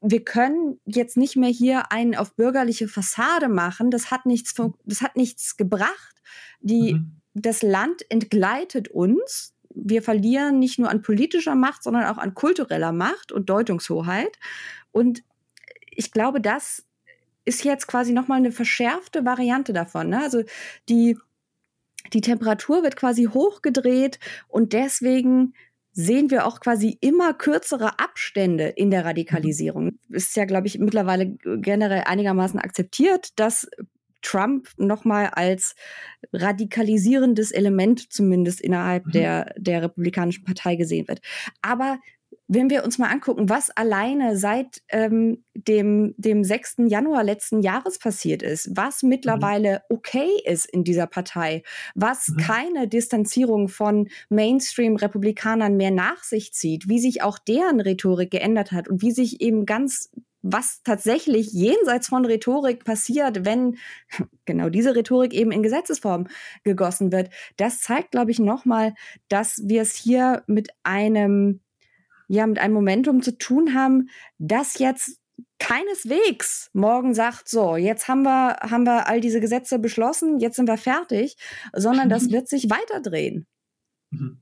wir können jetzt nicht mehr hier einen auf bürgerliche Fassade machen. Das hat nichts, das hat nichts gebracht. Die, mhm. Das Land entgleitet uns. Wir verlieren nicht nur an politischer Macht, sondern auch an kultureller Macht und Deutungshoheit. Und ich glaube, das ist jetzt quasi nochmal eine verschärfte Variante davon. Ne? Also die, die Temperatur wird quasi hochgedreht und deswegen sehen wir auch quasi immer kürzere Abstände in der Radikalisierung. Mhm. Ist ja, glaube ich, mittlerweile generell einigermaßen akzeptiert, dass Trump nochmal als radikalisierendes Element zumindest innerhalb mhm. der, der Republikanischen Partei gesehen wird. Aber wenn wir uns mal angucken, was alleine seit ähm, dem, dem 6. Januar letzten Jahres passiert ist, was mhm. mittlerweile okay ist in dieser Partei, was mhm. keine Distanzierung von Mainstream-Republikanern mehr nach sich zieht, wie sich auch deren Rhetorik geändert hat und wie sich eben ganz was tatsächlich jenseits von Rhetorik passiert, wenn genau diese Rhetorik eben in Gesetzesform gegossen wird, das zeigt, glaube ich, nochmal, dass wir es hier mit einem ja mit einem Momentum zu tun haben, das jetzt keineswegs morgen sagt, so, jetzt haben wir, haben wir all diese Gesetze beschlossen, jetzt sind wir fertig, sondern das wird sich weiterdrehen. Mhm.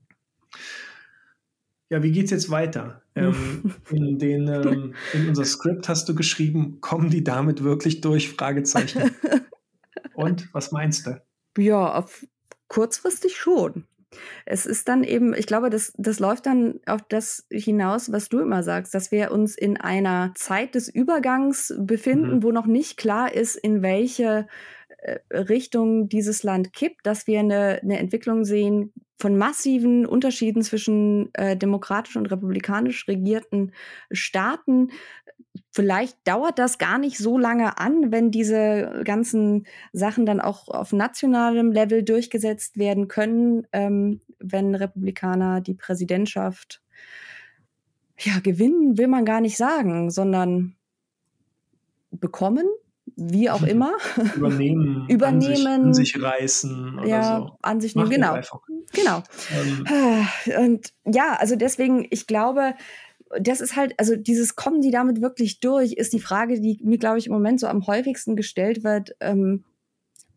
Ja, wie geht es jetzt weiter? ähm, in, den, ähm, in unser Skript hast du geschrieben, kommen die damit wirklich durch? Fragezeichen. Und was meinst du? Ja, auf kurzfristig schon. Es ist dann eben, ich glaube, das, das läuft dann auf das hinaus, was du immer sagst, dass wir uns in einer Zeit des Übergangs befinden, mhm. wo noch nicht klar ist, in welche äh, Richtung dieses Land kippt, dass wir eine, eine Entwicklung sehen von massiven Unterschieden zwischen äh, demokratisch und republikanisch regierten Staaten, vielleicht dauert das gar nicht so lange an, wenn diese ganzen Sachen dann auch auf nationalem Level durchgesetzt werden können, ähm, wenn Republikaner die Präsidentschaft ja, gewinnen will man gar nicht sagen, sondern bekommen, wie auch immer. Übernehmen. Übernehmen. An sich, an sich reißen oder ja, so. an sich nehmen, genau. Genau. Ähm. Und ja, also deswegen, ich glaube, das ist halt, also dieses kommen die damit wirklich durch, ist die Frage, die mir, glaube ich, im Moment so am häufigsten gestellt wird. Ähm,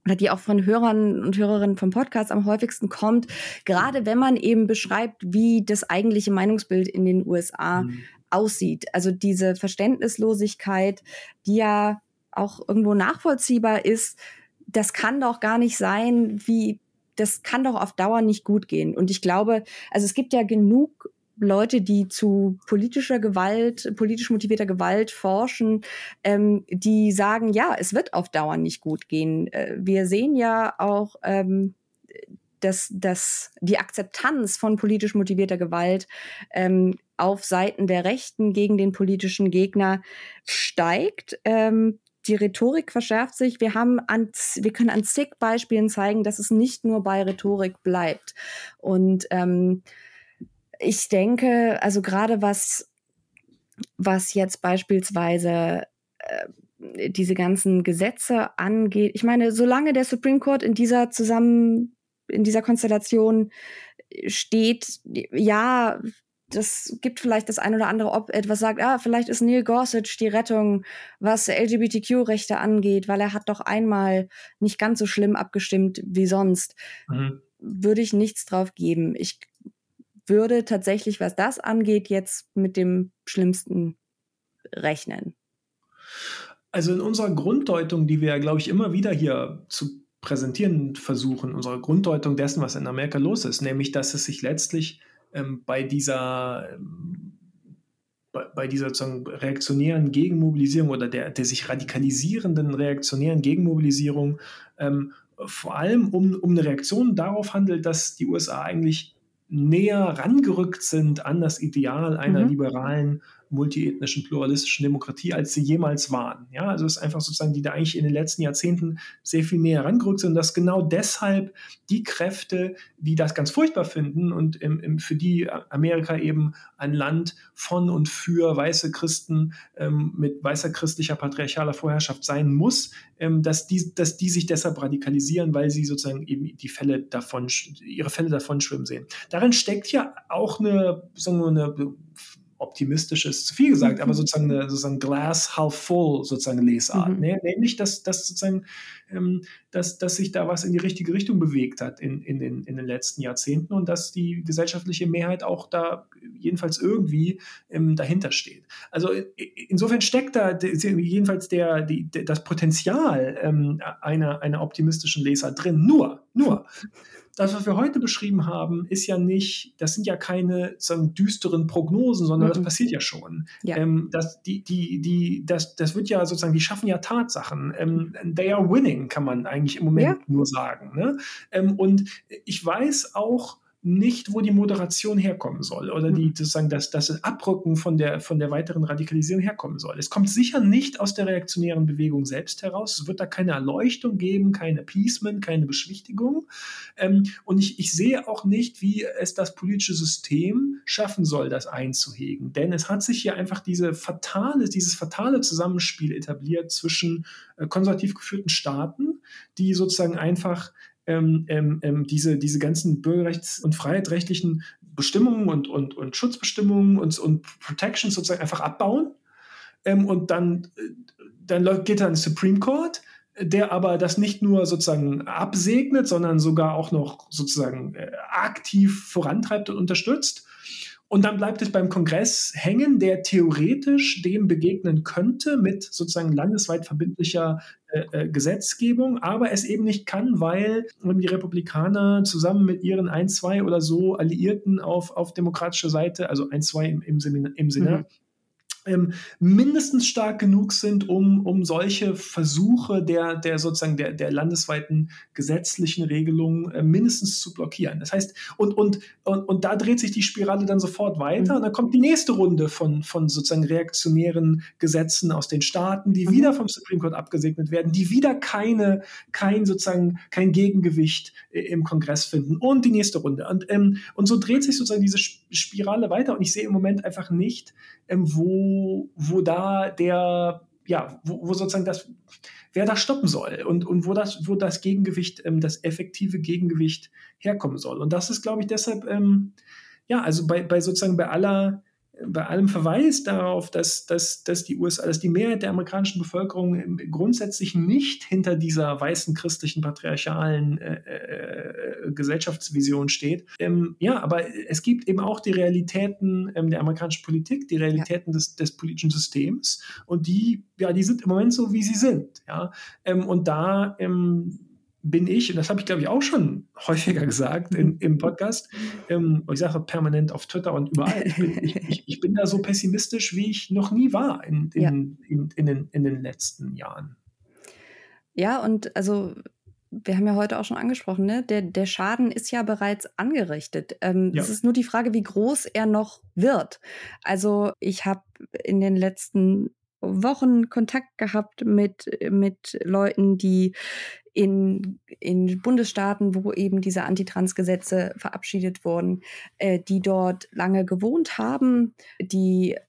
oder die auch von Hörern und Hörerinnen vom Podcast am häufigsten kommt, gerade wenn man eben beschreibt, wie das eigentliche Meinungsbild in den USA mhm. aussieht. Also diese Verständnislosigkeit, die ja auch irgendwo nachvollziehbar ist, das kann doch gar nicht sein, wie das kann doch auf Dauer nicht gut gehen. Und ich glaube, also es gibt ja genug Leute, die zu politischer Gewalt, politisch motivierter Gewalt forschen, ähm, die sagen, ja, es wird auf Dauer nicht gut gehen. Äh, wir sehen ja auch, ähm, dass, dass die Akzeptanz von politisch motivierter Gewalt ähm, auf Seiten der Rechten gegen den politischen Gegner steigt. Ähm, die Rhetorik verschärft sich. Wir haben an, wir können an zig Beispielen zeigen, dass es nicht nur bei Rhetorik bleibt. Und ähm, ich denke, also gerade was, was jetzt beispielsweise äh, diese ganzen Gesetze angeht, ich meine, solange der Supreme Court in dieser zusammen, in dieser Konstellation steht, ja, das gibt vielleicht das ein oder andere, ob etwas sagt, ah, vielleicht ist Neil Gorsuch die Rettung, was LGBTQ-Rechte angeht, weil er hat doch einmal nicht ganz so schlimm abgestimmt wie sonst. Mhm. Würde ich nichts drauf geben. Ich würde tatsächlich, was das angeht, jetzt mit dem Schlimmsten rechnen. Also in unserer Grunddeutung, die wir, glaube ich, immer wieder hier zu präsentieren versuchen, unsere Grunddeutung dessen, was in Amerika los ist, nämlich, dass es sich letztlich ähm, bei dieser ähm, bei, dieser sozusagen reaktionären Gegenmobilisierung oder der, der sich radikalisierenden reaktionären Gegenmobilisierung ähm, vor allem um, um eine Reaktion darauf handelt, dass die USA eigentlich näher rangerückt sind an das Ideal einer mhm. liberalen multiethnischen, pluralistischen Demokratie, als sie jemals waren. Ja, also es ist einfach sozusagen, die da eigentlich in den letzten Jahrzehnten sehr viel näher rangerückt sind, dass genau deshalb die Kräfte, die das ganz furchtbar finden und im, im, für die Amerika eben ein Land von und für weiße Christen ähm, mit weißer christlicher patriarchaler Vorherrschaft sein muss, ähm, dass, die, dass die sich deshalb radikalisieren, weil sie sozusagen eben die Fälle davon, ihre Fälle davon schwimmen sehen. Darin steckt ja auch eine, sagen wir, eine optimistisch ist zu viel gesagt, mhm. aber sozusagen eine sozusagen Glass half full sozusagen Lesart. Mhm. Ne? Nämlich, dass, dass sozusagen, ähm, dass, dass sich da was in die richtige Richtung bewegt hat in, in, den, in den letzten Jahrzehnten und dass die gesellschaftliche Mehrheit auch da jedenfalls irgendwie ähm, dahinter steht. Also insofern steckt da jedenfalls der, die, das Potenzial ähm, einer, einer optimistischen Leser drin. Nur, nur das, was wir heute beschrieben haben, ist ja nicht, das sind ja keine sagen, düsteren Prognosen, sondern mhm. das passiert ja schon. Ja. Ähm, das, die, die, die, das, das wird ja sozusagen, die schaffen ja Tatsachen. Ähm, they are winning, kann man eigentlich im Moment ja. nur sagen. Ne? Ähm, und ich weiß auch, nicht, wo die Moderation herkommen soll oder die hm. sozusagen das, das Abrücken von der, von der weiteren Radikalisierung herkommen soll. Es kommt sicher nicht aus der reaktionären Bewegung selbst heraus. Es wird da keine Erleuchtung geben, keine Appeasement, keine Beschwichtigung. Ähm, und ich, ich sehe auch nicht, wie es das politische System schaffen soll, das einzuhegen. Denn es hat sich hier einfach diese fatale, dieses fatale Zusammenspiel etabliert zwischen äh, konservativ geführten Staaten, die sozusagen einfach ähm, ähm, ähm, diese, diese ganzen bürgerrechts- und freiheitsrechtlichen Bestimmungen und, und, und Schutzbestimmungen und, und Protections sozusagen einfach abbauen. Ähm, und dann, äh, dann geht ins Supreme Court, der aber das nicht nur sozusagen absegnet, sondern sogar auch noch sozusagen äh, aktiv vorantreibt und unterstützt. Und dann bleibt es beim Kongress hängen, der theoretisch dem begegnen könnte mit sozusagen landesweit verbindlicher äh, äh, Gesetzgebung, aber es eben nicht kann, weil die Republikaner zusammen mit ihren ein, zwei oder so Alliierten auf, auf demokratischer Seite, also ein, zwei im, im, Seminar, im Senat, mhm ähm, mindestens stark genug sind, um, um solche Versuche der, der sozusagen der, der landesweiten gesetzlichen Regelungen äh, mindestens zu blockieren. Das heißt, und, und, und, und da dreht sich die Spirale dann sofort weiter mhm. und dann kommt die nächste Runde von, von sozusagen reaktionären Gesetzen aus den Staaten, die mhm. wieder vom Supreme Court abgesegnet werden, die wieder keine, kein sozusagen kein Gegengewicht äh, im Kongress finden und die nächste Runde. Und, ähm, und so dreht sich sozusagen diese Spirale weiter und ich sehe im Moment einfach nicht, wo, wo da der, ja, wo, wo sozusagen das, wer das stoppen soll und, und wo das, wo das Gegengewicht, ähm, das effektive Gegengewicht herkommen soll. Und das ist, glaube ich, deshalb, ähm, ja, also bei, bei sozusagen bei aller bei allem Verweis darauf, dass, dass, dass die USA, dass die Mehrheit der amerikanischen Bevölkerung grundsätzlich nicht hinter dieser weißen christlichen patriarchalen äh, äh, Gesellschaftsvision steht. Ähm, ja, aber es gibt eben auch die Realitäten ähm, der amerikanischen Politik, die Realitäten ja. des, des politischen Systems und die, ja, die sind im Moment so, wie sie sind. Ja, ähm, und da ähm, bin ich, und das habe ich glaube ich auch schon häufiger gesagt in, im Podcast, ähm, ich sage permanent auf Twitter und überall, ich bin, ich, ich, bin, da so pessimistisch, wie ich noch nie war in, in, ja. in, in, den, in den letzten Jahren. Ja, und also wir haben ja heute auch schon angesprochen, ne? der, der Schaden ist ja bereits angerichtet. Ähm, ja. Es ist nur die Frage, wie groß er noch wird. Also ich habe in den letzten Wochen Kontakt gehabt mit, mit Leuten, die in, in Bundesstaaten, wo eben diese Antitrans-Gesetze verabschiedet wurden, äh, die dort lange gewohnt haben, die äh,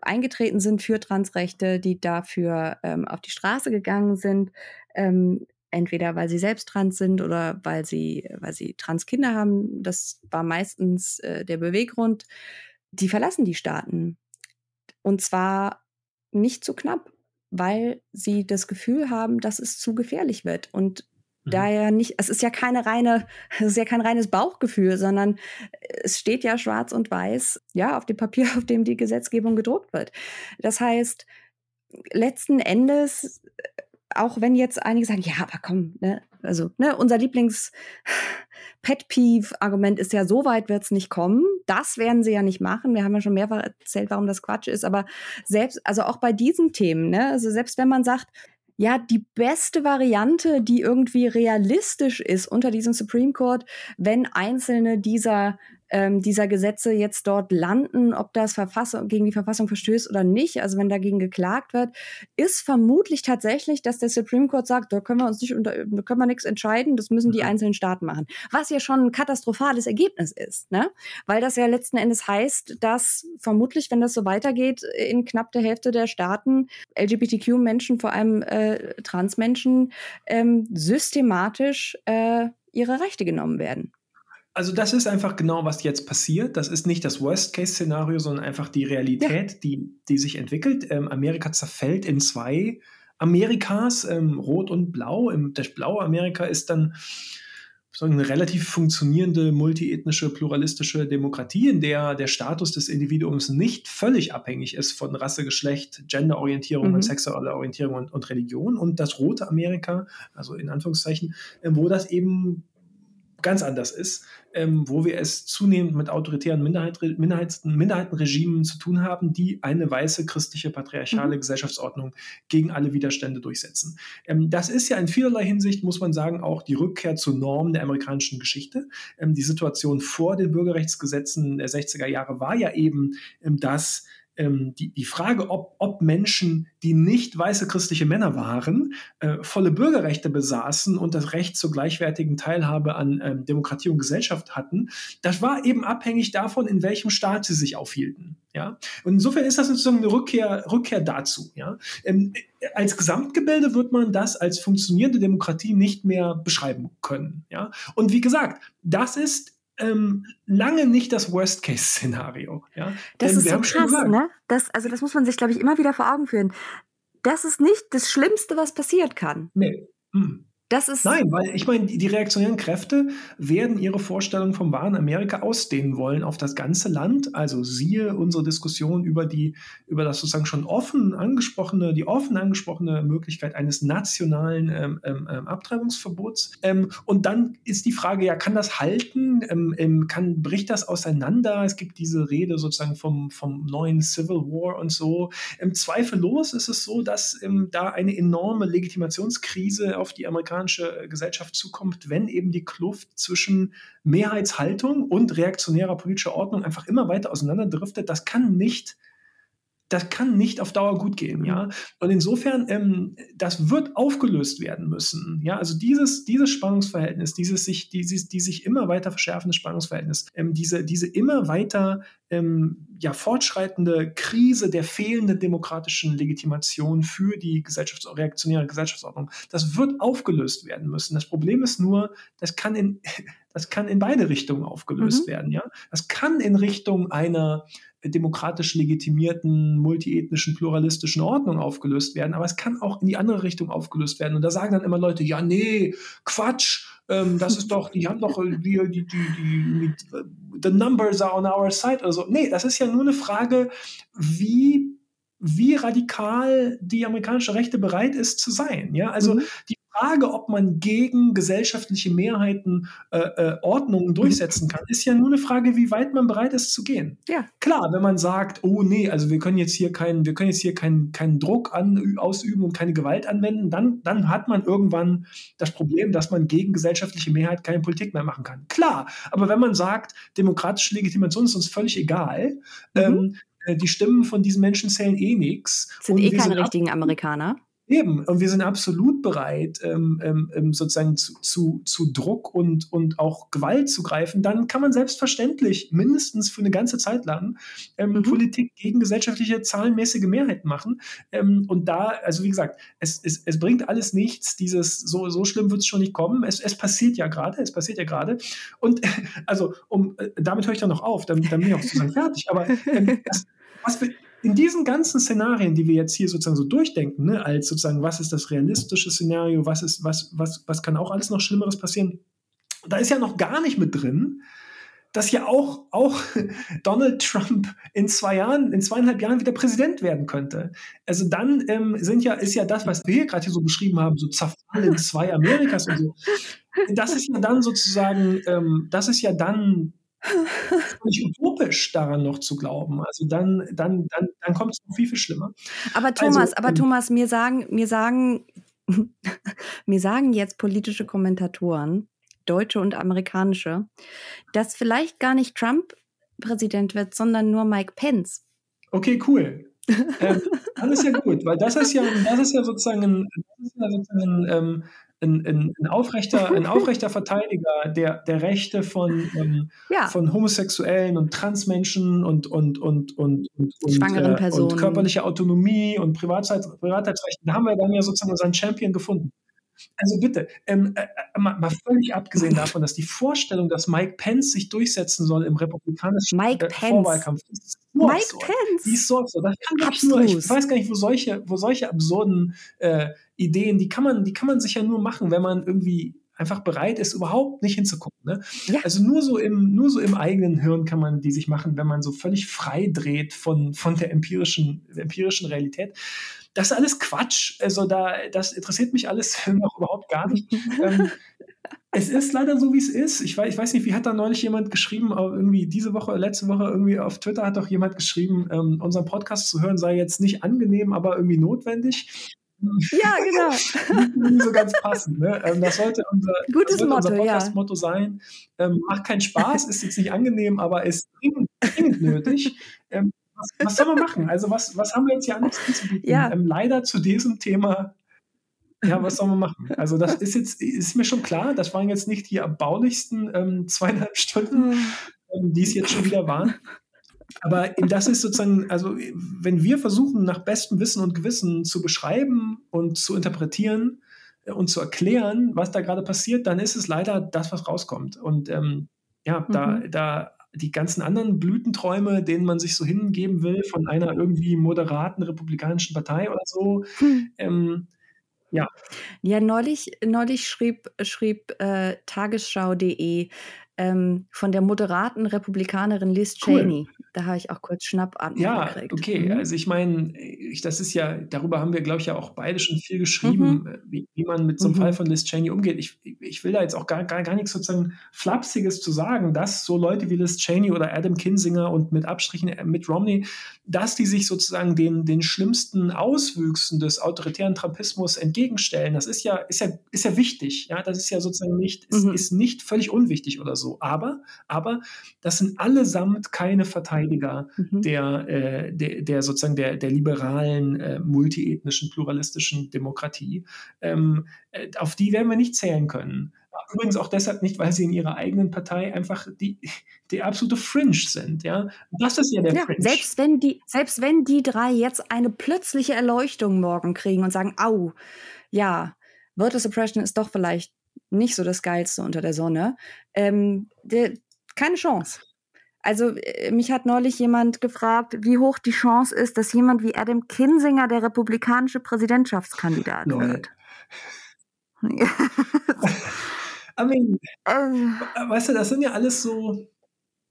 eingetreten sind für Transrechte, die dafür ähm, auf die Straße gegangen sind, ähm, entweder weil sie selbst trans sind oder weil sie, weil sie Transkinder haben. Das war meistens äh, der Beweggrund. Die verlassen die Staaten. Und zwar nicht zu knapp, weil sie das Gefühl haben, dass es zu gefährlich wird. Und mhm. daher nicht, es ist ja keine reine, es ist ja kein reines Bauchgefühl, sondern es steht ja schwarz und weiß, ja, auf dem Papier, auf dem die Gesetzgebung gedruckt wird. Das heißt, letzten Endes, auch wenn jetzt einige sagen, ja, aber komm, ne, also ne, unser Lieblings Pet Peeve Argument ist ja, so weit wird es nicht kommen. Das werden sie ja nicht machen. Wir haben ja schon mehrfach erzählt, warum das Quatsch ist. Aber selbst, also auch bei diesen Themen, ne, also selbst wenn man sagt, ja, die beste Variante, die irgendwie realistisch ist unter diesem Supreme Court, wenn einzelne dieser ähm, dieser Gesetze jetzt dort landen, ob das Verfassung, gegen die Verfassung verstößt oder nicht, also wenn dagegen geklagt wird, ist vermutlich tatsächlich, dass der Supreme Court sagt, da können wir uns nicht unter, da können wir nichts entscheiden, das müssen die mhm. einzelnen Staaten machen. Was ja schon ein katastrophales Ergebnis ist, ne? Weil das ja letzten Endes heißt, dass vermutlich, wenn das so weitergeht, in knapp der Hälfte der Staaten LGBTQ-Menschen, vor allem äh, Transmenschen, ähm, systematisch äh, ihre Rechte genommen werden. Also das ist einfach genau, was jetzt passiert. Das ist nicht das Worst-Case-Szenario, sondern einfach die Realität, ja. die, die sich entwickelt. Ähm, Amerika zerfällt in zwei Amerikas, ähm, Rot und Blau. Im, das blaue Amerika ist dann so eine relativ funktionierende, multiethnische, pluralistische Demokratie, in der der Status des Individuums nicht völlig abhängig ist von Rasse, Geschlecht, Genderorientierung mhm. und sexueller Orientierung und, und, Religion. Und das rote Amerika, also in Anführungszeichen, äh, wo das eben ganz anders ist, ähm, wo wir es zunehmend mit autoritären Minderheit, Minderheiten, Minderheitenregimen zu tun haben, die eine weiße christliche patriarchale mhm. Gesellschaftsordnung gegen alle Widerstände durchsetzen. Ähm, das ist ja in vielerlei Hinsicht, muss man sagen, auch die Rückkehr zur Norm der amerikanischen Geschichte. Ähm, die Situation vor den Bürgerrechtsgesetzen der 60er Jahre war ja eben, ähm, dass ähm, die, die Frage, ob, ob Menschen, die nicht weiße christliche Männer waren, äh, volle Bürgerrechte besaßen und das Recht zur gleichwertigen Teilhabe an ähm, Demokratie und Gesellschaft hatten, das war eben abhängig davon, in welchem Staat sie sich aufhielten. Ja? Und insofern ist das sozusagen eine Rückkehr, Rückkehr dazu. Ja? Ähm, als Gesamtgebilde wird man das als funktionierende Demokratie nicht mehr beschreiben können. Ja? Und wie gesagt, das ist ähm, lange nicht das Worst-Case-Szenario. Ja? Das Denn ist so krass, ne? Das, also das muss man sich, glaube ich, immer wieder vor Augen führen. Das ist nicht das Schlimmste, was passieren kann. Nee. Hm. Das ist Nein, weil ich meine, die, reaktionären Kräfte werden ihre Vorstellung vom wahren Amerika ausdehnen wollen auf das ganze Land. Also siehe unsere Diskussion über die, über das sozusagen schon offen angesprochene, die offen angesprochene Möglichkeit eines nationalen ähm, ähm, ähm Abtreibungsverbots. Ähm, und dann ist die Frage, ja, kann das halten? Ähm, ähm, kann, bricht das auseinander? Es gibt diese Rede sozusagen vom, vom neuen Civil War und so. zweifellos ist es so, dass da eine enorme Legitimationskrise auf die Amerikaner amerikanische äh, Gesellschaft zukommt, wenn eben die Kluft zwischen Mehrheitshaltung und reaktionärer politischer Ordnung einfach immer weiter auseinanderdriftet. Das kann nicht das kann nicht auf Dauer gut gehen, ja. Und insofern, ähm, das wird aufgelöst werden müssen, ja. Also dieses, dieses Spannungsverhältnis, dieses sich, dieses, die sich immer weiter verschärfende Spannungsverhältnis, ähm, diese, diese immer weiter ähm, ja, fortschreitende Krise der fehlenden demokratischen Legitimation für die Gesellschafts reaktionäre Gesellschaftsordnung, das wird aufgelöst werden müssen. Das Problem ist nur, das kann in, das kann in beide Richtungen aufgelöst mhm. werden, ja. Das kann in Richtung einer demokratisch legitimierten, multiethnischen, pluralistischen Ordnung aufgelöst werden, aber es kann auch in die andere Richtung aufgelöst werden. Und da sagen dann immer Leute, ja, nee, Quatsch, ähm, das ist doch, die haben doch die, die, die, die, the numbers are on our side oder so. Nee, das ist ja nur eine Frage, wie wie radikal die amerikanische Rechte bereit ist zu sein. Ja, also mhm. die Frage, ob man gegen gesellschaftliche Mehrheiten äh, äh, Ordnungen durchsetzen kann, ist ja nur eine Frage, wie weit man bereit ist zu gehen. Ja. Klar, wenn man sagt, oh nee, also wir können jetzt hier keinen, wir können jetzt hier keinen, keinen Druck an, ausüben und keine Gewalt anwenden, dann, dann hat man irgendwann das Problem, dass man gegen gesellschaftliche Mehrheit keine Politik mehr machen kann. Klar, aber wenn man sagt, demokratische Legitimation ist uns völlig egal, mhm. ähm, äh, die Stimmen von diesen Menschen zählen eh nichts. Sind eh keine richtigen Amerikaner. Eben, und wir sind absolut bereit, ähm, ähm, ähm, sozusagen zu, zu, zu Druck und, und auch Gewalt zu greifen, dann kann man selbstverständlich mindestens für eine ganze Zeit lang ähm, mhm. Politik gegen gesellschaftliche zahlenmäßige Mehrheiten machen. Ähm, und da, also wie gesagt, es, es, es bringt alles nichts, dieses, so, so schlimm wird es schon nicht kommen. Es, es passiert ja gerade, es passiert ja gerade. Und also, um, äh, damit höre ich dann noch auf, dann, dann bin ich auch sozusagen fertig. Aber ähm, das, was wir, in diesen ganzen Szenarien, die wir jetzt hier sozusagen so durchdenken, ne, als sozusagen, was ist das realistische Szenario, was ist, was, was, was kann auch alles noch Schlimmeres passieren, da ist ja noch gar nicht mit drin, dass ja auch, auch Donald Trump in zwei Jahren, in zweieinhalb Jahren wieder Präsident werden könnte. Also dann ähm, sind ja, ist ja das, was wir hier gerade hier so beschrieben haben, so Zerfall in zwei Amerikas und so. Das ist ja dann sozusagen, ähm, das ist ja dann völlig utopisch, daran noch zu glauben. Also dann, dann, dann, dann kommt es noch viel, viel schlimmer. Aber also, Thomas, also, aber ähm, Thomas, mir sagen, mir sagen, mir sagen jetzt politische Kommentatoren, deutsche und amerikanische, dass vielleicht gar nicht Trump Präsident wird, sondern nur Mike Pence. Okay, cool. ähm, ist ja gut, weil das ist ja, das ist ja sozusagen ein, ja sozusagen, ähm, ein, ein, ein, aufrechter, ein aufrechter Verteidiger der, der Rechte von, ähm, ja. von Homosexuellen und Transmenschen und, und, und, und, und, Schwangeren äh, Personen. und körperliche Autonomie und Privatheitsrechte. Da haben wir dann ja sozusagen unseren Champion gefunden. Also bitte, ähm, äh, äh, mal, mal, völlig abgesehen davon, dass die Vorstellung, dass Mike Pence sich durchsetzen soll im republikanischen Mike äh, Vorwahlkampf, ist so Mike absurd. Pence. Die ist so absurd. Das kann ich, nur, ich weiß gar nicht, wo solche, wo solche absurden äh, Ideen, die kann man, die kann man sich ja nur machen, wenn man irgendwie einfach bereit ist, überhaupt nicht hinzugucken. Ne? Ja. Also nur so, im, nur so im eigenen Hirn kann man die sich machen, wenn man so völlig frei dreht von, von der empirischen, empirischen Realität. Das ist alles Quatsch. Also da, das interessiert mich alles noch überhaupt gar nicht. ähm, es ist leider so, wie es ist. Ich weiß, ich weiß nicht, wie hat da neulich jemand geschrieben, irgendwie diese Woche, letzte Woche irgendwie auf Twitter hat doch jemand geschrieben, ähm, unseren Podcast zu hören sei jetzt nicht angenehm, aber irgendwie notwendig. Ja, genau. So ganz passend. Ne? Ähm, das sollte unser, Gutes sollte Motto, unser Podcast-Motto ja. sein. Ähm, macht keinen Spaß, ist jetzt nicht angenehm, aber ist dringend, dringend nötig. Ähm, was, was soll man machen? Also, was, was haben wir jetzt hier anderes anzubieten? Ja. Ähm, leider zu diesem Thema ja, was soll man machen? Also, das ist jetzt, ist mir schon klar, das waren jetzt nicht die erbaulichsten ähm, zweieinhalb Stunden, hm. ähm, die es jetzt schon wieder waren. Aber das ist sozusagen, also wenn wir versuchen, nach bestem Wissen und Gewissen zu beschreiben und zu interpretieren äh, und zu erklären, was da gerade passiert, dann ist es leider das, was rauskommt. Und ähm, ja, mhm. da, da die ganzen anderen Blütenträume, denen man sich so hingeben will, von einer irgendwie moderaten republikanischen Partei oder so, mhm. ähm, Ja. Ja, neulich, neulich schrieb, schrieb äh, Tagesschau.de ähm, von der moderaten Republikanerin Liz Cool. Cheney. Da habe ich auch kurz Schnappatmung Ja, gekriegt. okay. Mhm. Also ich meine, ich, das ist ja, darüber haben wir, glaube ich, ja auch beide schon viel Mhm. geschrieben, äh, wie, wie man mit so einem Fall Mhm. von Liz Cheney umgeht. Ich, ich will da jetzt auch gar, gar, gar nichts sozusagen Flapsiges zu sagen, dass so Leute wie Liz Cheney oder Adam Kinsinger und mit Abstrichen äh, mit Romney, dass die sich sozusagen den, den schlimmsten Auswüchsen des autoritären Trumpismus entgegenstellen. Das ist ja, ist ja, ist ja wichtig. Ja, das ist ja sozusagen nicht, ist, Mhm. ist nicht völlig unwichtig oder so. Aber, aber das sind allesamt keine Verteidiger Mhm. der, äh, der, der sozusagen der, der liberalen, äh, multiethnischen, pluralistischen Demokratie. Ähm, äh, auf die werden wir nicht zählen können. Übrigens auch deshalb nicht, weil sie in ihrer eigenen Partei einfach die, die absolute Fringe sind. Ja? Das ist ja der Ja, Fringe. selbst wenn die, selbst wenn die drei jetzt eine plötzliche Erleuchtung morgen kriegen und sagen, au, ja, Voter Suppression ist doch vielleicht nicht so das Geilste unter der Sonne, ähm, der, keine Chance. Also äh, mich hat neulich jemand gefragt, wie hoch die Chance ist, dass jemand wie Adam Kinsinger der republikanische Präsidentschaftskandidat Lol. wird. I mean, äh, weißt du, das sind ja alles so,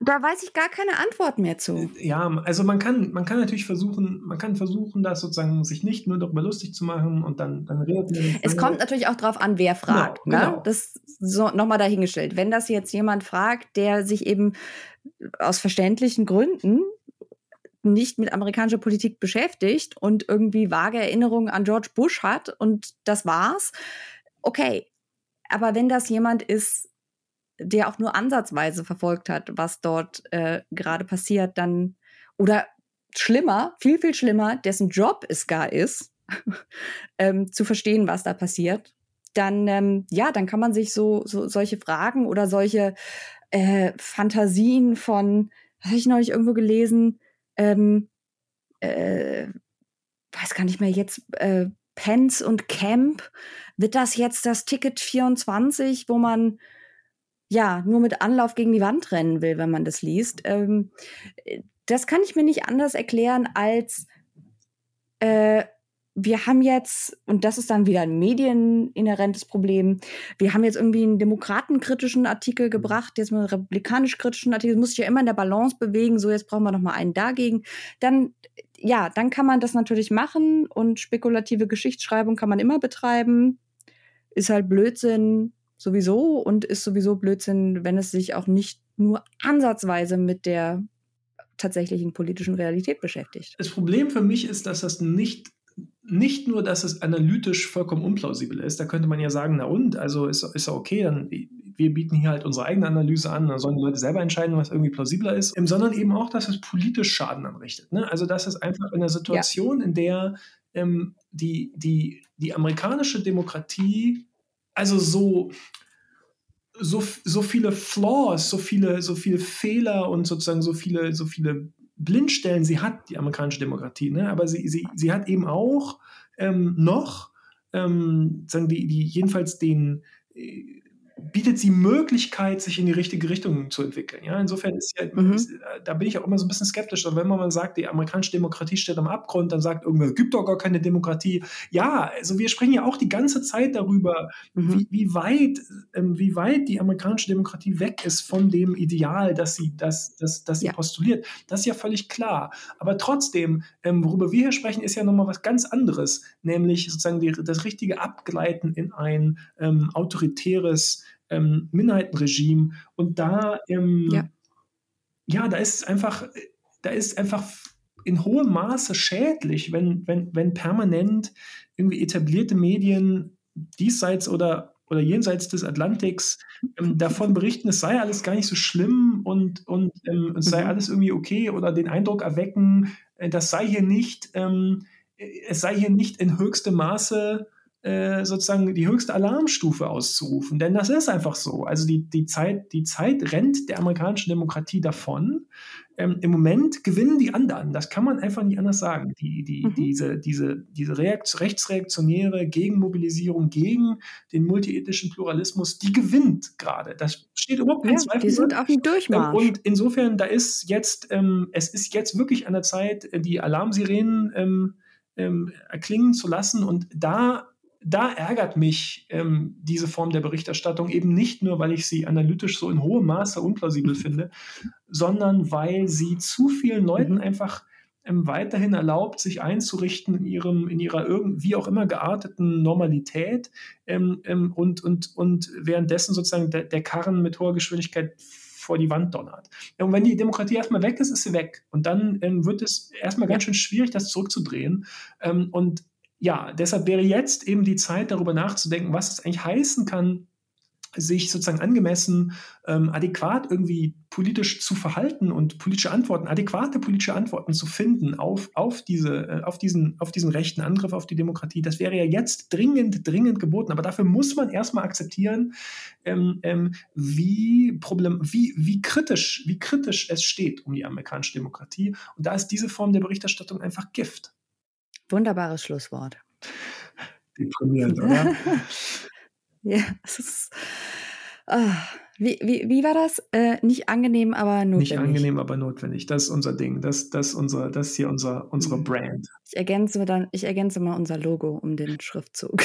da weiß ich gar keine Antwort mehr zu. ja, also man kann, man kann natürlich versuchen, man kann versuchen, das sozusagen sich nicht nur darüber lustig zu machen und dann, dann redet man. Es kommt natürlich auch drauf an, wer fragt. Genau, ne? genau. Das so nochmal dahingestellt. Wenn das jetzt jemand fragt, der sich eben aus verständlichen Gründen nicht mit amerikanischer Politik beschäftigt und irgendwie vage Erinnerungen an George Bush hat und das war's, okay. Aber wenn das jemand ist, der auch nur ansatzweise verfolgt hat, was dort äh, gerade passiert, dann oder schlimmer, viel, viel schlimmer, dessen Job es gar ist, ähm, zu verstehen, was da passiert, dann ähm, ja, dann kann man sich so, so solche Fragen oder solche äh, Fantasien von, habe ich neulich irgendwo gelesen, ähm, äh, weiß gar nicht mehr jetzt, äh, Pence und Camp, wird das jetzt das Ticket 24, wo man ja nur mit Anlauf gegen die Wand rennen will, wenn man das liest? Ähm, das kann ich mir nicht anders erklären als äh, wir haben jetzt, und das ist dann wieder ein medieninhärentes Problem, wir haben jetzt irgendwie einen demokratenkritischen Artikel gebracht, jetzt mal einen republikanisch-kritischen Artikel, muss sich ja immer in der Balance bewegen, so jetzt brauchen wir noch mal einen dagegen. Dann, ja, dann kann man das natürlich machen und spekulative Geschichtsschreibung kann man immer betreiben. Ist halt Blödsinn sowieso und ist sowieso Blödsinn, wenn es sich auch nicht nur ansatzweise mit der tatsächlichen politischen Realität beschäftigt. Das Problem für mich ist, dass das nicht nicht nur, dass es analytisch vollkommen unplausibel ist, da könnte man ja sagen, na und, also ist, ja okay, dann wir bieten hier halt unsere eigene Analyse an, dann sollen die Leute selber entscheiden, was irgendwie plausibler ist, sondern eben auch, dass es politisch Schaden anrichtet. Ne? Also dass es einfach in einer Situation, ja. in der ähm, die, die, die amerikanische Demokratie also so, so, so viele Flaws, so viele, so viele Fehler und sozusagen so viele, so viele Blindstellen sie hat, die amerikanische Demokratie, ne? aber sie, sie, sie hat eben auch ähm, noch, ähm, sagen die, die jedenfalls den, äh, bietet sie Möglichkeit, sich in die richtige Richtung zu entwickeln. Ja, insofern ist ja, mhm. ist, da bin ich auch immer so ein bisschen skeptisch. Und wenn man sagt, die amerikanische Demokratie steht am Abgrund, dann sagt irgendwer, gibt doch gar keine Demokratie. Ja, also wir sprechen ja auch die ganze Zeit darüber, mhm. wie, wie, weit, ähm, wie weit die amerikanische Demokratie weg ist von dem Ideal, das sie, das, das, das sie ja. postuliert. Das ist ja völlig klar. Aber trotzdem, ähm, worüber wir hier sprechen, ist ja nochmal was ganz anderes, nämlich sozusagen die, das richtige Abgleiten in ein ähm, autoritäres ähm, Minderheitenregime und da ähm, ja. ja, da ist es einfach, da ist einfach in hohem Maße schädlich, wenn, wenn, wenn permanent irgendwie etablierte Medien diesseits oder, oder jenseits des Atlantiks ähm, davon berichten, es sei alles gar nicht so schlimm und, und ähm, es sei mhm. alles irgendwie okay oder den Eindruck erwecken, äh, das sei hier nicht, ähm, es sei hier nicht in höchstem Maße sozusagen die höchste Alarmstufe auszurufen. Denn das ist einfach so. Also die, die, Zeit, die Zeit rennt der amerikanischen Demokratie davon. Ähm, Im Moment gewinnen die anderen. Das kann man einfach nicht anders sagen. Die, die, mhm. Diese, diese, diese Reakt rechtsreaktionäre Gegenmobilisierung gegen den multiethnischen Pluralismus, die gewinnt gerade. Das steht überhaupt kein ja, Zweifel. Die sind auf dem Durchmarsch. Ähm, und insofern, da ist jetzt, ähm, es ist jetzt wirklich an der Zeit, die Alarmsirenen ähm, ähm, erklingen zu lassen und da da ärgert mich ähm, diese Form der Berichterstattung eben nicht nur, weil ich sie analytisch so in hohem Maße unplausibel finde, sondern weil sie zu vielen Leuten mhm. einfach ähm, weiterhin erlaubt, sich einzurichten in, ihrem, in ihrer irgendwie auch immer gearteten Normalität ähm, ähm, und, und, und währenddessen sozusagen der, der Karren mit hoher Geschwindigkeit vor die Wand donnert. Und wenn die Demokratie erstmal weg ist, ist sie weg. Und dann ähm, wird es erstmal ganz schön schwierig, das zurückzudrehen. Ähm, und ja, deshalb wäre jetzt eben die Zeit, darüber nachzudenken, was es eigentlich heißen kann, sich sozusagen angemessen, ähm, adäquat irgendwie politisch zu verhalten und politische Antworten, adäquate politische Antworten zu finden auf, auf, diese, äh, auf, diesen, auf diesen rechten Angriff auf die Demokratie. Das wäre ja jetzt dringend, dringend geboten. Aber dafür muss man erstmal akzeptieren, ähm, ähm, wie, Problem, wie, wie, kritisch, wie kritisch es steht um die amerikanische Demokratie. Und da ist diese Form der Berichterstattung einfach Gift. Wunderbares Schlusswort. Deprimierend, oder? Ja, es ist. Ah, wie, wie, wie war das? Äh, nicht angenehm, aber notwendig. Nicht angenehm, aber notwendig. Das ist unser Ding. Das, das, unser, das ist hier unser, unsere mhm. Brand. Ich ergänze, dann, ich ergänze mal unser Logo um den Schriftzug.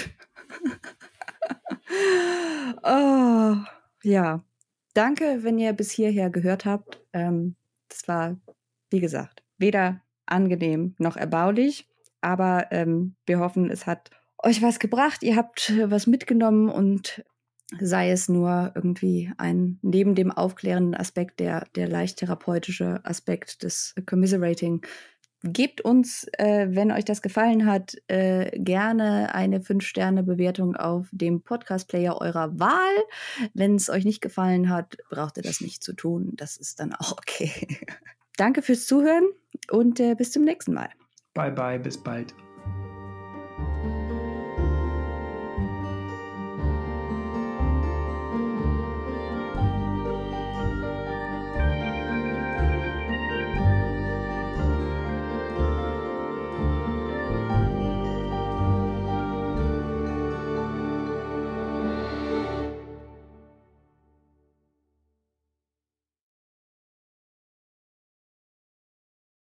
oh, ja. Danke, wenn ihr bis hierher gehört habt. Ähm, das war, wie gesagt, weder angenehm noch erbaulich, aber ähm, wir hoffen, es hat euch was gebracht, ihr habt äh, was mitgenommen und sei es nur irgendwie ein, neben dem aufklärenden Aspekt, der, der leicht therapeutische Aspekt des Commiserating. Gebt uns, äh, wenn euch das gefallen hat, äh, gerne eine 5-Sterne-Bewertung auf dem Podcast-Player eurer Wahl. Wenn es euch nicht gefallen hat, braucht ihr das nicht zu tun. Das ist dann auch okay. Danke fürs Zuhören und äh, bis zum nächsten Mal. Bye bye, bis bald.